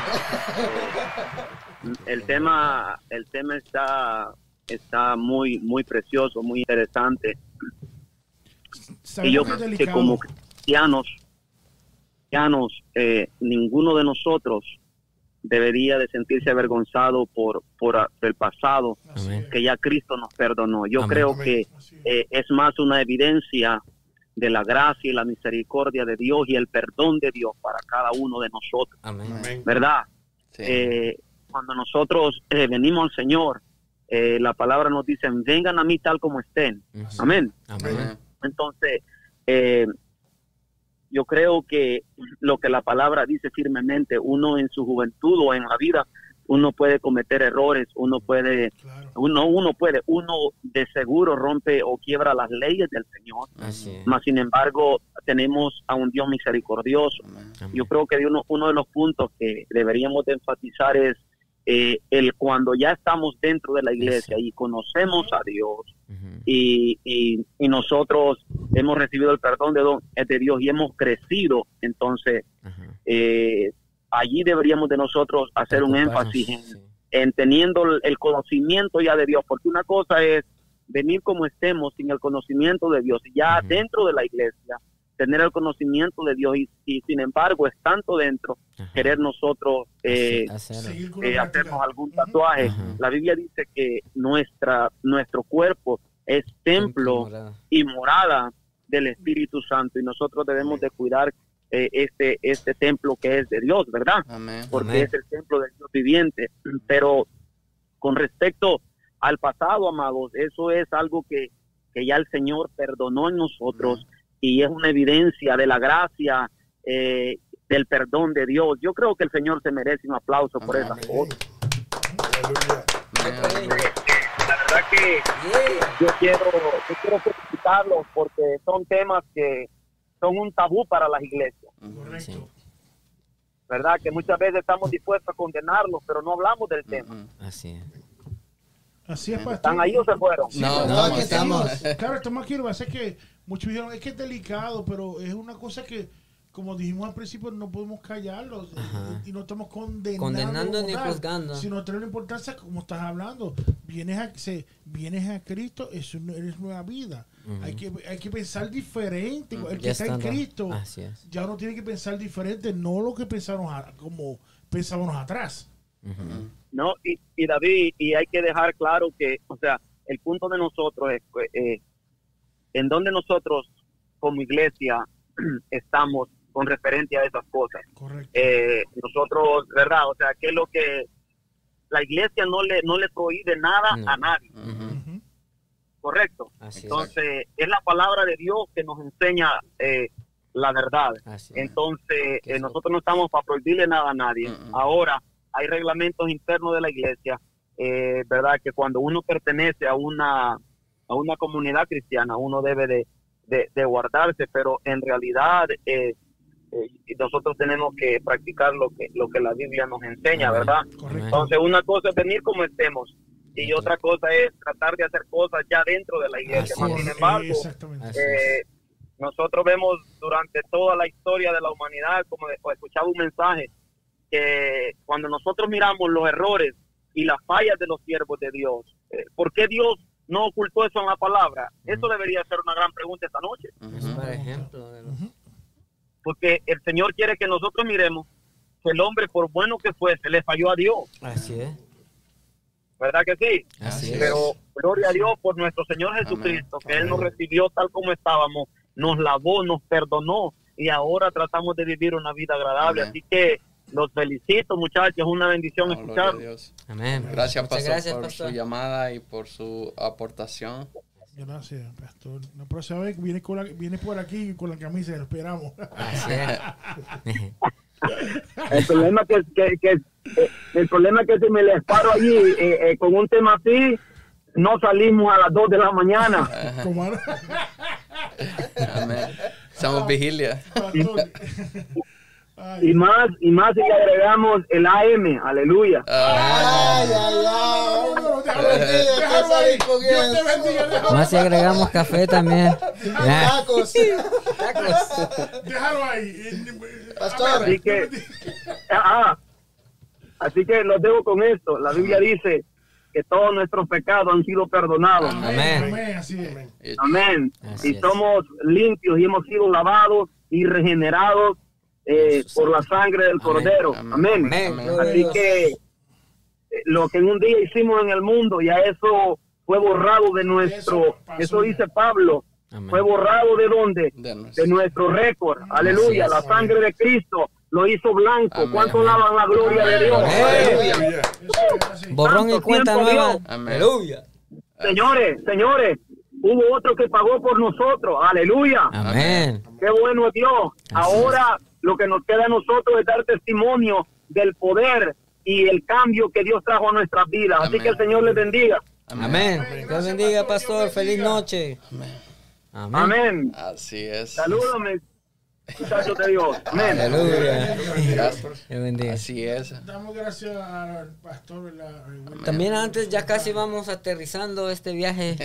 S5: El tema, el tema está, está muy, muy precioso, muy interesante. Y yo
S3: que
S5: como cristianos, eh, ninguno de nosotros debería de sentirse avergonzado por, por ah, el pasado
S1: Amén.
S5: que ya Cristo nos perdonó. Yo
S1: Amén.
S5: creo
S7: Amén.
S5: que eh, es más una evidencia de la gracia y la misericordia de Dios y el perdón de Dios para cada uno de nosotros,
S1: Amén.
S7: Amén.
S5: ¿verdad?
S2: Sí.
S5: Eh, cuando nosotros eh, venimos al Señor, eh, la palabra nos dice, vengan a mí tal como estén. Amén.
S1: Amén.
S2: Amén.
S5: Entonces, eh, yo creo que lo que la palabra dice firmemente, uno en su juventud o en la vida, uno puede cometer errores, uno puede,
S3: Claro.
S5: uno, uno puede, uno de seguro rompe o quiebra las leyes del Señor. Mas, sin embargo, tenemos a un Dios misericordioso.
S2: Amén.
S5: Yo creo que uno, uno de los puntos que deberíamos de enfatizar es eh, el cuando ya estamos dentro de la iglesia y conocemos a Dios y, y, y nosotros hemos recibido el perdón de, don- de Dios y hemos crecido, entonces eh, allí deberíamos de nosotros hacer un énfasis en,
S1: sí.
S5: en teniendo el- conocimiento ya de Dios, porque una cosa es venir como estemos sin el conocimiento de Dios, y ya dentro de la iglesia, tener el conocimiento de Dios y, y sin embargo, estando dentro,
S1: Ajá.
S5: querer nosotros eh,
S1: Hacer-
S5: eh, hacernos algún tatuaje.
S1: Ajá.
S5: La Biblia dice que nuestra nuestro cuerpo es templo
S1: Morada.
S5: y morada del Espíritu Santo y nosotros debemos de cuidar eh, este este templo que es de Dios, ¿verdad?
S2: Amén.
S5: Porque
S1: Amén.
S5: es el templo del Dios viviente. Pero con respecto al pasado, amados, eso es algo que, que ya el Señor perdonó en nosotros y es una evidencia de la gracia, eh, del perdón de Dios. Yo creo que el Señor se merece un aplauso por.
S7: Aleluya.
S2: Amén.
S5: La verdad que yo quiero, yo quiero felicitarlos porque son temas que son un tabú para las iglesias,
S3: Correcto.
S5: ¿verdad? Que muchas veces estamos dispuestos a condenarlos, pero no hablamos del tema.
S1: Así es.
S3: Así es, pastor.
S5: ¿Están ahí o se fueron?
S2: No, no,
S3: aquí
S1: estamos.
S3: Claro, estamos aquí. Lo que pasa es que muchos dijeron, es que es delicado, pero es una cosa que, como dijimos al principio, no podemos callarlo.
S1: Ajá.
S3: Y no estamos condenando,
S1: Condenando ni juzgando.
S3: Sino tener la importancia, como estás hablando. Vienes a, se, vienes a Cristo, es un- eres nueva vida. Hay, que, hay que pensar diferente. El que
S1: Ya
S3: está en Cristo
S1: es.
S3: ya no tiene que pensar diferente, no lo que pensaron como pensábamos atrás.
S5: No, y, y David, y hay que dejar claro que, o sea, el punto de nosotros es eh, en donde nosotros como iglesia *clears throat* estamos con referencia a esas cosas.
S3: Correcto.
S5: Eh, nosotros, ¿verdad? O sea, que es lo que la iglesia no le no le prohíbe nada
S1: No.
S5: a nadie, correcto.
S1: Así.
S5: Entonces, es la palabra de Dios que nos enseña eh, la verdad.
S1: Así.
S5: Entonces, eh, nosotros no estamos para prohibirle nada a nadie.
S2: Mm, mm.
S5: Ahora, hay reglamentos internos de la iglesia eh, ¿verdad? Que cuando uno pertenece a una, a una comunidad cristiana, uno debe de, de, de guardarse, pero en realidad eh, eh, nosotros tenemos que practicar lo que, lo que la Biblia nos enseña,
S1: Amén.
S5: ¿verdad?
S3: Correcto.
S5: Entonces, una cosa es venir como estemos y otra cosa es tratar de hacer cosas ya dentro de la iglesia. Más sin embargo, eh, nosotros vemos durante toda la historia de la humanidad, como escuchaba un mensaje, que cuando nosotros miramos los errores y las fallas de los siervos de Dios, eh, ¿por qué Dios no ocultó eso en la palabra? Eso debería ser una gran pregunta esta noche,
S1: Es por ejemplo. de los-
S5: porque el Señor quiere que nosotros miremos que el hombre, por bueno que fuese, le falló a Dios,
S1: Así es.
S5: ¿verdad que sí?
S1: Así es.
S5: Pero gloria a Dios por nuestro Señor Jesucristo, que Él nos recibió tal como estábamos, nos lavó, nos perdonó y ahora tratamos de vivir una vida agradable.
S2: Amén.
S5: Así que los felicito, muchachos, es una bendición
S2: Oh,
S5: escuchar.
S2: a Dios.
S1: Amén.
S2: Gracias, pastor,
S1: gracias,
S2: por
S1: pastor.
S2: su llamada y por su aportación.
S3: Gracias, pastor. La próxima vez viene, con la, viene por aquí con la camisa, lo esperamos. *laughs*
S5: El problema que, que, que- el problema es que si me les paro allí eh, eh, con un tema así, no salimos a las 2 de la mañana.
S2: Amén. Estamos vigilia.
S3: Ay,
S5: Y más, y más si le agregamos el AM, aleluya.
S2: Ah,
S1: Más si agregamos café también.
S4: Tacos.
S3: déjalo ahí.
S4: Pastor.
S5: Así que, ah, así que los dejo con esto. La Biblia dice que todos nuestros pecados han sido perdonados.
S1: Amén.
S3: Amén, así es.
S2: y-
S5: Amén.
S1: Así
S5: y
S1: es.
S5: somos limpios y hemos sido lavados y regenerados eh, por la sangre del Cordero.
S2: Amén.
S5: Amén.
S1: Amén.
S2: Amén.
S5: Así que eh, lo que en un día hicimos en el mundo, ya eso fue borrado de nuestro,
S3: Eso pasó
S5: eso dice Pablo,
S1: Amén.
S5: fue borrado de dónde?
S2: de nuestro-
S5: De nuestro récord. Aleluya.
S1: es.
S5: La sangre de Cristo lo hizo blanco.
S2: Amén.
S5: ¿Cuánto lavan la gloria de Dios?
S1: Amén.
S5: Aleluya.
S1: Borrón y cuenta nueva.
S2: Amén.
S1: Aleluya.
S5: Señores, señores, hubo otro que pagó por nosotros. Aleluya.
S1: Amén.
S5: Qué bueno es Dios. Ahora lo que nos queda a nosotros es dar testimonio del poder y el cambio que Dios trajo a nuestras vidas. Así
S2: Amén.
S5: que el Señor les bendiga.
S1: Amén. Dios bendiga, pastor. Feliz noche. Amén.
S5: Amén.
S2: Así es.
S5: Saludos, mis muchachos de Dios. Amén.
S1: Aleluya.
S2: Gracias.
S1: Dios bendiga.
S2: Así es.
S3: Damos gracias al pastor.
S1: También antes, ya casi vamos aterrizando este viaje.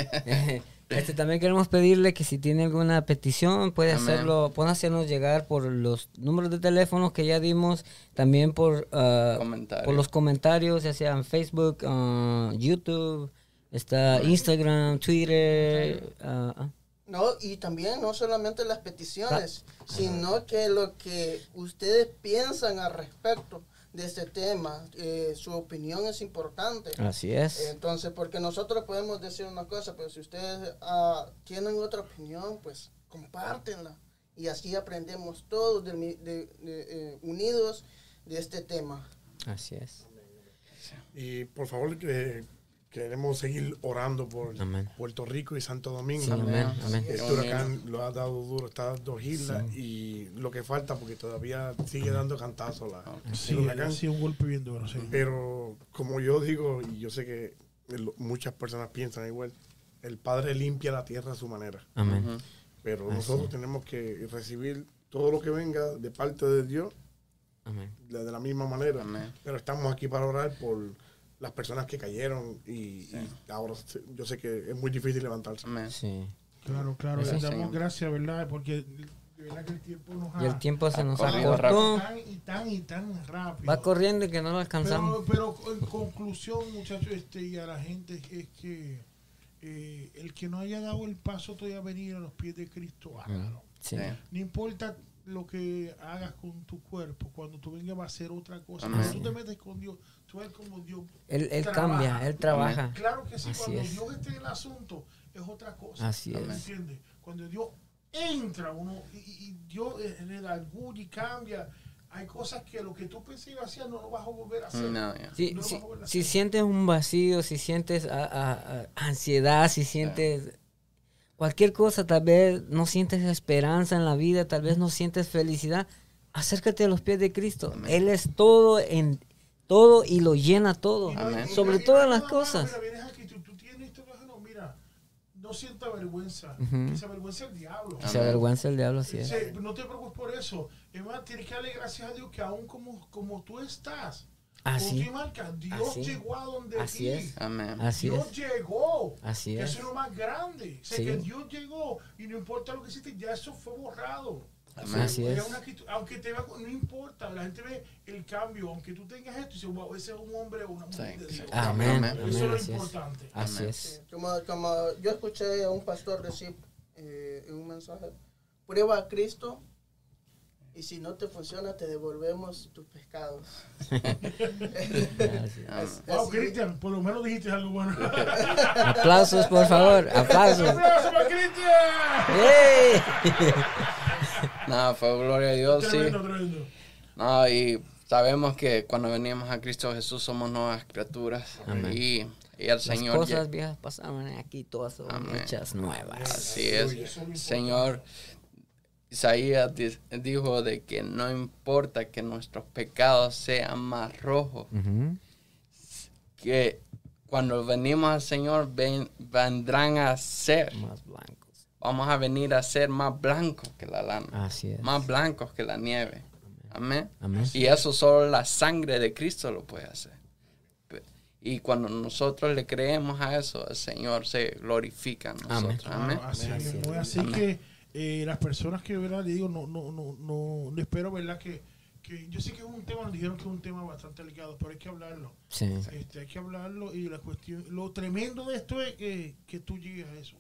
S1: *laughs* Este, también queremos pedirle que si tiene alguna petición, puede
S2: Amén.
S1: hacerlo, puede hacernos llegar por los números de teléfono que ya dimos, también por,
S2: Comentarios.
S1: por los comentarios, ya sea en Facebook, ah, YouTube, está Instagram, Twitter. ah.
S4: No, y también no solamente las peticiones, sino que lo que ustedes piensan al respecto de este tema, eh, su opinión es importante.
S1: así es.
S4: Entonces, porque nosotros podemos decir una cosa, pero si ustedes ah, tienen otra opinión, pues compártenla. Y así aprendemos todos de- de, eh, unidos de este tema.
S1: Así es.
S7: Y por favor, que queremos seguir orando por
S1: Amén.
S7: Puerto Rico y Santo Domingo.
S1: Sí, amén, amén.
S7: Este huracán lo ha dado duro, está dos islas y lo que falta porque todavía sigue dando cantazo la,
S3: Sí,
S7: el
S3: ha
S7: huracán.
S3: sido un golpe bien duro, sí.
S7: Pero como yo digo, y yo sé que muchas personas piensan igual, el Padre limpia la tierra a su manera.
S1: Amén.
S7: Pero
S1: Así
S7: nosotros tenemos que recibir todo lo que venga de parte de Dios
S1: Amén.
S7: de de la misma manera.
S2: Amén.
S7: Pero estamos aquí para orar por las personas que cayeron y, y ahora yo sé que es muy difícil levantarse.
S1: Sí.
S3: Claro, claro.
S1: Eso
S3: le
S2: sí.
S3: damos gracias, ¿verdad? Porque de verdad que el tiempo nos ha...
S1: Y el tiempo se
S2: Ha
S1: nos
S2: corrido
S1: acortó.
S3: Tan y tan y tan rápido.
S1: Va corriendo y que no lo alcanzamos.
S3: Pero, pero en conclusión, muchachos, este, y a la gente es que eh, el que no haya dado el paso todavía a venir a los pies de Cristo, hágalo.
S1: Sí.
S2: Sí.
S3: No importa lo que hagas con tu cuerpo, cuando tú vengas va a ser otra cosa.
S2: Amén.
S3: Cuando tú te metes con Dios, tú ves como Dios
S1: Él, él cambia, él trabaja.
S3: Claro que sí,
S1: Así
S3: cuando
S1: es.
S3: Dios esté en el asunto es otra cosa.
S1: Así
S3: ¿Me
S1: es.
S3: entiendes? Cuando Dios entra uno y, y- Dios eh, le da y cambia, hay cosas que lo que tú a hacer no lo vas a volver a hacer.
S2: No, ya.
S1: Si,
S3: No
S1: si,
S3: a a
S1: si
S3: hacer.
S1: sientes un vacío, si sientes a- a- a- ansiedad, si sientes cualquier cosa, tal vez no sientes esperanza en la vida, tal vez no sientes felicidad, acércate a los pies de Cristo. Él es todo en todo y lo llena todo,
S3: y-
S1: sobre
S3: y
S1: todas las cosas.
S3: Esto, no, sienta vergüenza,
S1: Ujú.
S3: que se avergüenza el diablo.
S1: Se avergüenza el diablo, así es.
S3: Sí, no te preocupes por eso. Es más, tienes que darle gracias a Dios que aún como, como tú estás,
S1: Así.
S3: como tú marcas, Dios
S1: Así.
S3: llegó a donde
S1: Así
S3: ti.
S1: es.
S2: Amén.
S1: Así
S3: Dios
S1: es.
S3: llegó.
S1: Así
S3: Que
S1: es.
S3: Eso es lo más grande. O sea,
S1: Sí.
S3: que Dios llegó y no importa lo que hiciste, ya eso fue borrado.
S2: Amén.
S1: Así es.
S3: una actitud- aunque te vea, no importa, la gente ve el cambio, aunque tú tengas esto y dice, wow, ese es un hombre o una mujer
S2: Sí,
S3: de. Dios.
S1: Amén.
S2: Amén.
S3: Eso es lo
S1: Así es.
S3: importante.
S1: Así
S2: Amén.
S1: es.
S4: Como, como yo escuché a un pastor decir eh, en un mensaje, prueba a Cristo y si no te funciona te devolvemos tus pescados. *laughs*
S1: Así-
S3: Wow, Cristian, por lo menos dijiste algo bueno. *laughs*
S1: Aplausos, por favor. Aplausos.
S3: ¡Aplausos para Cristian! *laughs*
S2: No, fue gloria a Dios, sí.
S3: Tremendo.
S2: No, y sabemos que cuando venimos a Cristo Jesús somos nuevas criaturas.
S1: Amén.
S2: Y, y el
S1: Las
S2: Señor...
S1: cosas viejas pasaban aquí, todas son
S2: Amén.
S1: hechas nuevas.
S2: Así es. Señor, Isaías di- dijo de que no importa que nuestros pecados sean más rojos, que cuando venimos al Señor ven- vendrán a ser,
S1: Más blancos.
S2: vamos a venir a ser más blancos que la lana,
S1: Así es.
S2: más blancos que la nieve. Amén.
S1: Amén.
S2: Y eso solo la sangre de Cristo lo puede hacer. Y cuando nosotros le creemos a eso, el Señor se glorifica en nosotros. Amén.
S3: Ah, así
S1: Así
S3: mismo
S1: es.
S3: es. Así
S2: Amén.
S3: que eh, las personas que ¿verdad? le digo, no, no, no, no, no espero, ¿verdad? Que, que yo sé que es un tema, nos dijeron que es un tema bastante delicado, pero hay que hablarlo.
S1: Sí.
S3: Este, hay que hablarlo y la cuestión, lo tremendo de esto es que, que tú llegues a eso.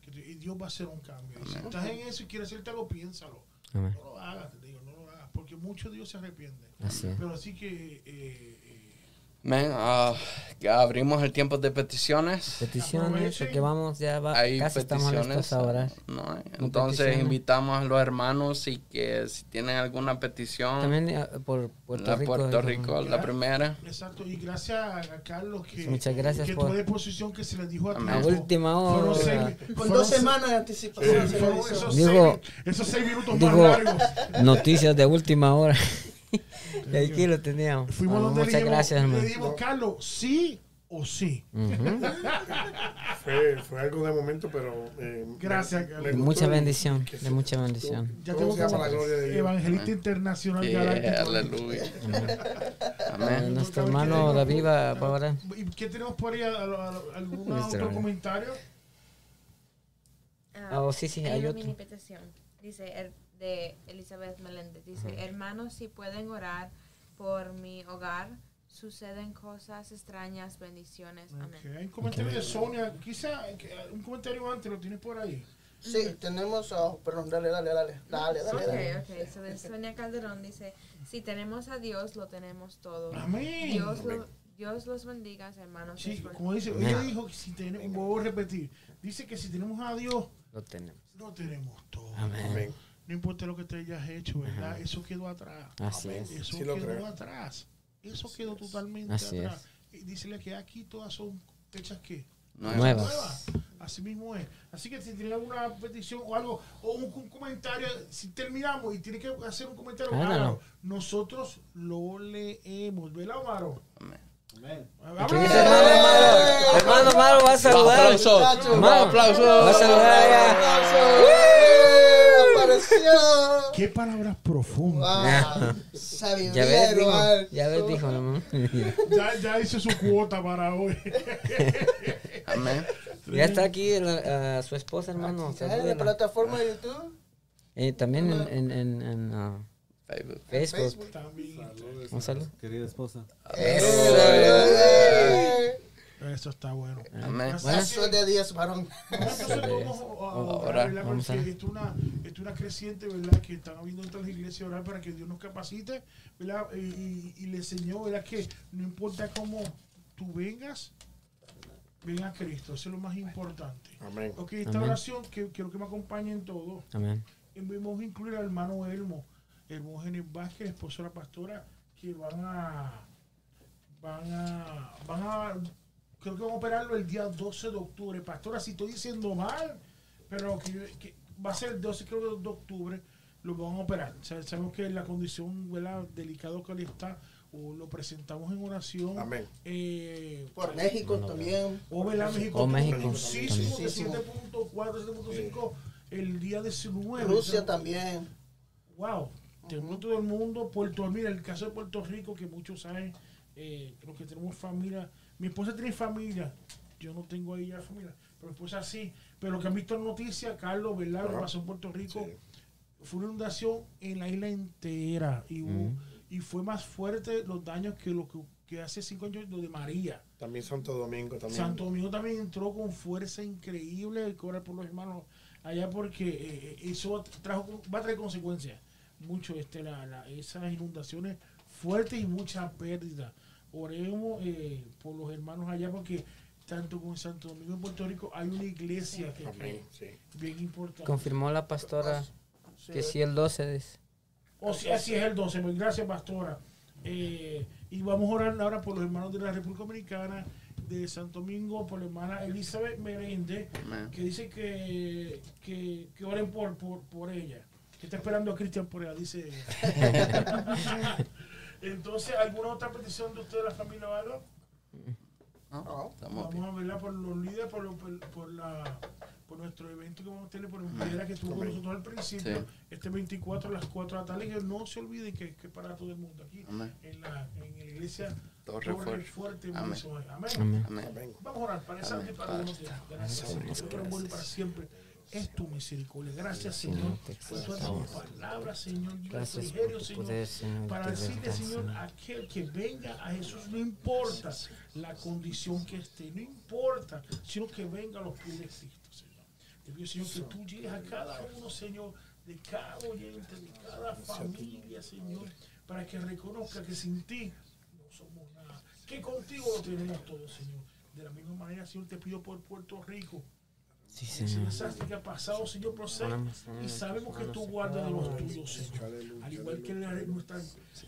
S3: Que tú- y Dios va a hacer un cambio. Si estás en eso y quieres hacerte algo, piénsalo.
S1: Amén.
S3: No lo hagas, te digo, no lo hagas, porque mucho Dios se arrepiente.
S1: Así.
S3: Pero así que eh, eh,
S2: Amén. Ah, abrimos el tiempo de peticiones.
S1: Peticiones, porque vamos, ya va,
S2: Hay
S1: casi estamos
S2: peticiones.
S1: listos ahora.
S2: ¿no? Entonces
S1: peticiones.
S2: invitamos a los hermanos y que si tienen alguna petición,
S1: También eh, por Puerto
S2: la
S1: Rico.
S2: Puerto
S1: eh,
S2: Rico, la primera.
S3: exacto. Y gracias a Carlos que,
S1: Muchas gracias
S3: que
S1: por-
S3: tomó de posición que se les dijo a
S2: Amén.
S1: A
S3: tiempo.
S1: última hora.
S3: seis-
S4: Con
S3: fueron
S4: dos semanas de
S3: Sí,
S4: anticipación. se
S3: fueron
S4: lo hizo.
S3: esos,
S1: Digo-
S3: seis, esos seis minutos
S1: digo-
S3: más largos.
S1: Noticias de última hora. *laughs* *laughs* y aquí lo teníamos.
S3: Fuimos
S1: Ah,
S3: donde le
S1: muchas
S3: dijimos,
S1: gracias,
S3: le
S1: hermano.
S3: dijimos, Carlos, sí o sí.
S1: Ujú.
S7: Fue, fue algo de momento, pero. eh,
S3: Gracias, Carlos.
S1: De mucha bendición,
S7: que
S1: de mucha bendición.
S3: Ya tengo
S7: para la gloria de Dios.
S3: evangelista internacional
S2: Yeah,
S3: galáctico.
S2: aleluya. *laughs* Amén.
S1: nuestro hermano David va ahora.
S3: ¿Y qué tenemos por ahí? ¿Al- al- ¿Algún otro comentario?
S6: Ah,
S1: Oh, sí, sí, hay
S6: una
S1: otro.
S6: mini petición. Dice el- de Elizabeth Meléndez. Dice, hermanos, si pueden orar por mi hogar, suceden cosas extrañas, bendiciones. Amén.
S3: Ok, Un comentario de Sonia. Quizá que- un comentario antes lo tienes por ahí.
S4: Sí, tenemos. oh, perdón, dale, dale, dale. Dale, dale,
S6: Ok,
S4: dale.
S6: ok. So de Sonia Calderón dice, si tenemos a Dios, lo tenemos todo.
S3: Amén.
S6: Dios, lo- Dios los bendiga, hermanos.
S3: Sí, como dice, ella dijo que si tenemos, voy a repetir, dice que si tenemos a Dios,
S1: Lo tenemos.
S3: no tenemos todo.
S1: Amén.
S7: Amén.
S3: No importa lo que te hayas hecho, ¿verdad? Eso quedó atrás.
S1: Así es.
S3: Eso
S7: Sí
S3: quedó
S7: creo.
S3: atrás. Eso quedó totalmente
S1: Así
S3: atrás. Y dísele que aquí todas son hechas que
S2: Nuevas.
S1: Nuevas.
S3: Así mismo es. Así que si tiene alguna petición o algo, o un, un comentario, si terminamos y tiene que hacer un comentario,
S1: hágalo.
S3: nosotros lo leemos. ¿Verdad, Omaro?
S2: Amén.
S3: ¡Vámonos!
S1: ¿Qué dice hermano va a saludar.
S2: Aplausos.
S1: Hermano,
S2: Aplausos.
S1: Va a saludar ya.
S3: ¡Qué palabras profundas!
S4: Wow.
S1: Ya
S4: Sabiduría
S1: ves,
S4: de
S1: dijo. Ya ves, dijo, hermano.
S3: Ya, ya hice su cuota para hoy.
S2: Amén.
S1: Ya está aquí la- ah, su esposa, hermano.
S4: ¿Sabes la
S1: salúdela.
S4: plataforma de YouTube?
S1: Eh, también en, en, en, en, ah,
S2: Facebook.
S1: Facebook.
S3: También.
S1: Un saludo.
S8: Querida esposa.
S4: ¡Eh!
S3: Eso está bueno.
S2: Amén.
S3: Así
S4: Eso es de 10, varón.
S3: Entonces vamos a es una, esto es una creciente, ¿verdad? Que están habiendo en todas las iglesias orar para que Dios nos capacite, ¿verdad? Y, y- y le enseñó, ¿verdad? Que no importa cómo tú vengas, ven a Cristo. Eso es lo más importante.
S7: Amén.
S3: Ok, esta
S1: Amén.
S3: oración, que quiero que me acompañen todos.
S1: Amén.
S3: Y Vamos a incluir al hermano Elmo, Hermógenes Vázquez, esposo de la pastora, que van a, van a, van a, creo que van a operarlo el día 12 de octubre. Pastora, si estoy diciendo mal, pero que, yo- que va a ser el 12 creo que de octubre, lo van a operar. O sea, sabemos que la condición ¿verdad? delicado que él está, o lo presentamos en oración.
S7: Amén.
S3: Eh,
S4: Por México también.
S3: o ¿verdad? México.
S1: O México,
S3: muchísimo, de
S4: también.
S3: 7.4, 7.5 el día 19.
S4: Rusia también.
S3: Wow, de todo el mundo, Puerto mira, el caso de Puerto Rico, que muchos saben, eh, los que tenemos familia, mi esposa tiene familia, yo no tengo ahí ya familia, pero mi esposa sí, pero que han visto en noticias, Carlos, ¿verdad? Lo pasó en Puerto Rico,
S7: Sí.
S3: fue una inundación en la isla entera y, y fue más fuerte los daños que lo que, que hace cinco años lo de María.
S7: También Santo Domingo. También.
S3: Santo Domingo también entró con fuerza increíble el cobrar por los hermanos allá porque eh, eh, eso trajo va a traer consecuencias mucho este la, la- esas inundaciones fuertes y mucha pérdida oremos eh, por los hermanos allá porque tanto con Santo Domingo y Puerto Rico hay una iglesia que,
S7: Amén. Sí.
S3: bien importante
S1: Confirmó la pastora
S4: Sí.
S1: que sí el 12 dice.
S3: o si así es el 12 pues gracias pastora Eh, y vamos a orar ahora por los hermanos de la República Dominicana de Santo Domingo por la hermana Elizabeth Merende
S2: Amén.
S3: que dice que, que, que oren por, por, por ella. Que está esperando a Cristian por ella, dice ella. *laughs* Entonces, ¿alguna otra petición de usted de la familia o algo?
S2: No, bien.
S3: Vamos a verla por los líderes, por, lo- por, por la, por nuestro evento que vamos a tener, por piedra que estuvo con nosotros al principio,
S2: Sí.
S3: este 24 a las 4 de la tarde, que no se olvide que, que es para todo el mundo aquí,
S2: Amén.
S3: en la, en la iglesia
S2: Torre Fuerte.
S3: Fuerte.
S2: Amén.
S3: Amén.
S1: Amén.
S2: Amén.
S7: Amén.
S3: Vamos a orar para esa para. Gracias, Señor. Para siempre. Es tu misericordia. Gracias, Señor, por todas tus palabras, Señor, y refrigerio, Señor. Para
S1: de
S3: decirle, Señor, a aquel que venga a Jesús, no importa la condición que esté, no importa, sino que venga a los pies de Cristo, Señor. Te pido, Señor, que tú llegues a cada uno, Señor, de cada oyente, de cada familia, Señor, para que reconozca que sin ti no somos nada. Que contigo lo tenemos todo, Señor. De la misma manera, Señor, te pido por Puerto Rico.
S1: Sí,
S3: Ese
S1: Señor.
S3: desastre que ha pasado, Señor, procede. Y sabemos que tú guardas de los tuyos, Señor. Al igual que la, nuestra,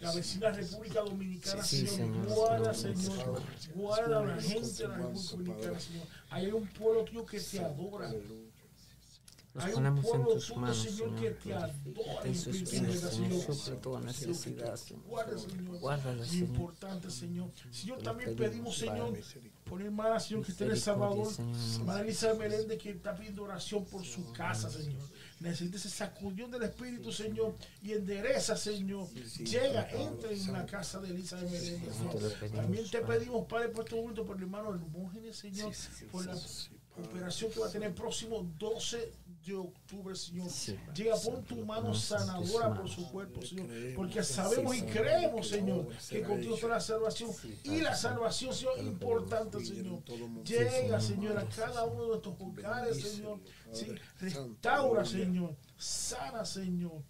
S3: la vecina República Dominicana, Señor. Guarda, Señor. Guarda a la gente de la República Dominicana, Señor. Hay un pueblo tuyo que te adora. Un
S1: ponemos en
S3: pueblo
S1: tus manos,
S3: Señor, que
S1: Señor.
S3: te adora.
S1: En sus
S3: Espíritu
S1: pies, Señor. Suple toda necesidad, Señor.
S3: Guarda, Señor. Importante, Señor. Señor, también
S1: pedimos.
S3: Señor, por hermana, Señor, que está en El Salvador. Madre Elizabeth Meléndez, que está pidiendo oración por su casa, Señor. Necesita ese sacudión del Espíritu, Señor, y endereza, Señor. Llega, entra en la casa de Señor.
S1: Te lo pedimos,
S3: También te pedimos, Padre, por este momento, por el hermano Hermógenes, Señor, por la operación que va a tener el próximo 12 de octubre, Señor. Llega, pon tu mano sanadora por su cuerpo, Señor, porque sabemos y creemos, Señor, que contigo está la salvación y la salvación, Señor, importante, Señor. Llega, Señor, a cada uno de nuestros hogares, Señor. Sí, restaura, Señor. Sana, Señor.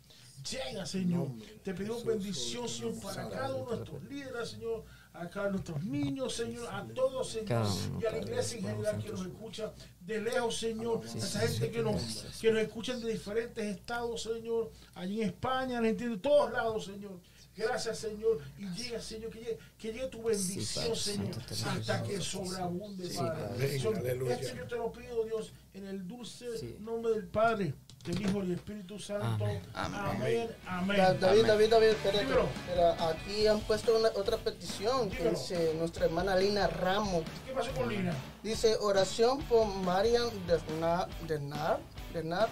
S3: Llega, Señor. Te pedimos bendición, Señor, para cada uno de nuestros líderes, Señor. A cada nuestros niños, Señor. A todos, Señor. Y a la iglesia en general que
S1: en
S3: nos escucha de lejos, Señor. A esa gente que nos, que nos escuchan de diferentes estados, Señor. Allí en España, Argentina, de todos lados, Señor. Gracias, Señor. Y llega, Señor, que llegue, que llegue tu bendición, Señor, hasta que sobreabunde,
S1: Sí,
S3: Padre.
S7: Aleluya.
S3: esto yo te lo pido, Dios, en el dulce
S1: Sí.
S3: nombre del Padre, del Hijo y Espíritu Santo.
S1: Amén.
S3: Amén. Amén.
S4: Da- David, David, David. Espera, aquí han puesto una, otra petición que dice nuestra hermana Lina Ramos.
S3: ¿Qué pasó con Lina?
S4: Dice oración por Marian Dernar, Dernar,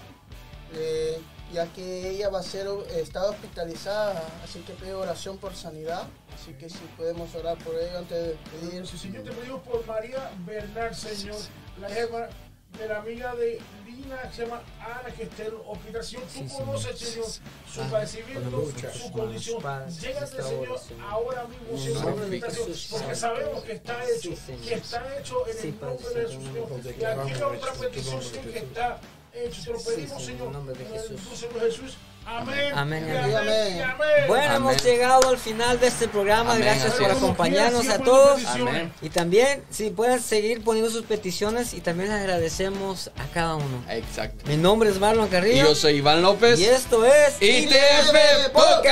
S4: eh, ya que ella va a ser, está hospitalizada, así que pide oración por sanidad. Así que si podemos orar por ella antes de pedir.
S3: Sí, Señor, te pedimos por María Bernal, Señor, la de la amiga de Lina, que se llama Ana, que está en hospitalización. Tú
S1: Sí,
S3: conoces,
S1: Señor.
S3: Su
S1: Ah,
S3: padecimiento,
S7: lucha.
S3: su condición.
S1: Padre,
S3: Llégate,
S1: esta
S3: Señor,
S1: hora, Señor.
S3: ahora mismo, Señor,
S1: Jesús,
S3: porque sabemos que está hecho, que está hecho en el nombre de Jesús,
S1: Señor.
S3: Y aquí otra petición, Señor, que está hecho. Te lo
S1: Sí,
S3: pedimos,
S1: Señor, en el nombre de
S3: en el
S1: Jesús.
S3: de. Amén.
S1: Amén, amén.
S3: amén. y amén.
S1: Bueno,
S2: Amén.
S1: hemos llegado al final de este programa.
S2: Amén.
S1: Gracias por acompañarnos a todos. Y también, si pueden seguir poniendo sus peticiones y también les agradecemos a cada uno.
S2: Exacto.
S1: Mi nombre es Marlon
S2: Y
S1: Carrillo.
S2: yo soy Iván López.
S1: Y esto es
S2: ITF Podcast.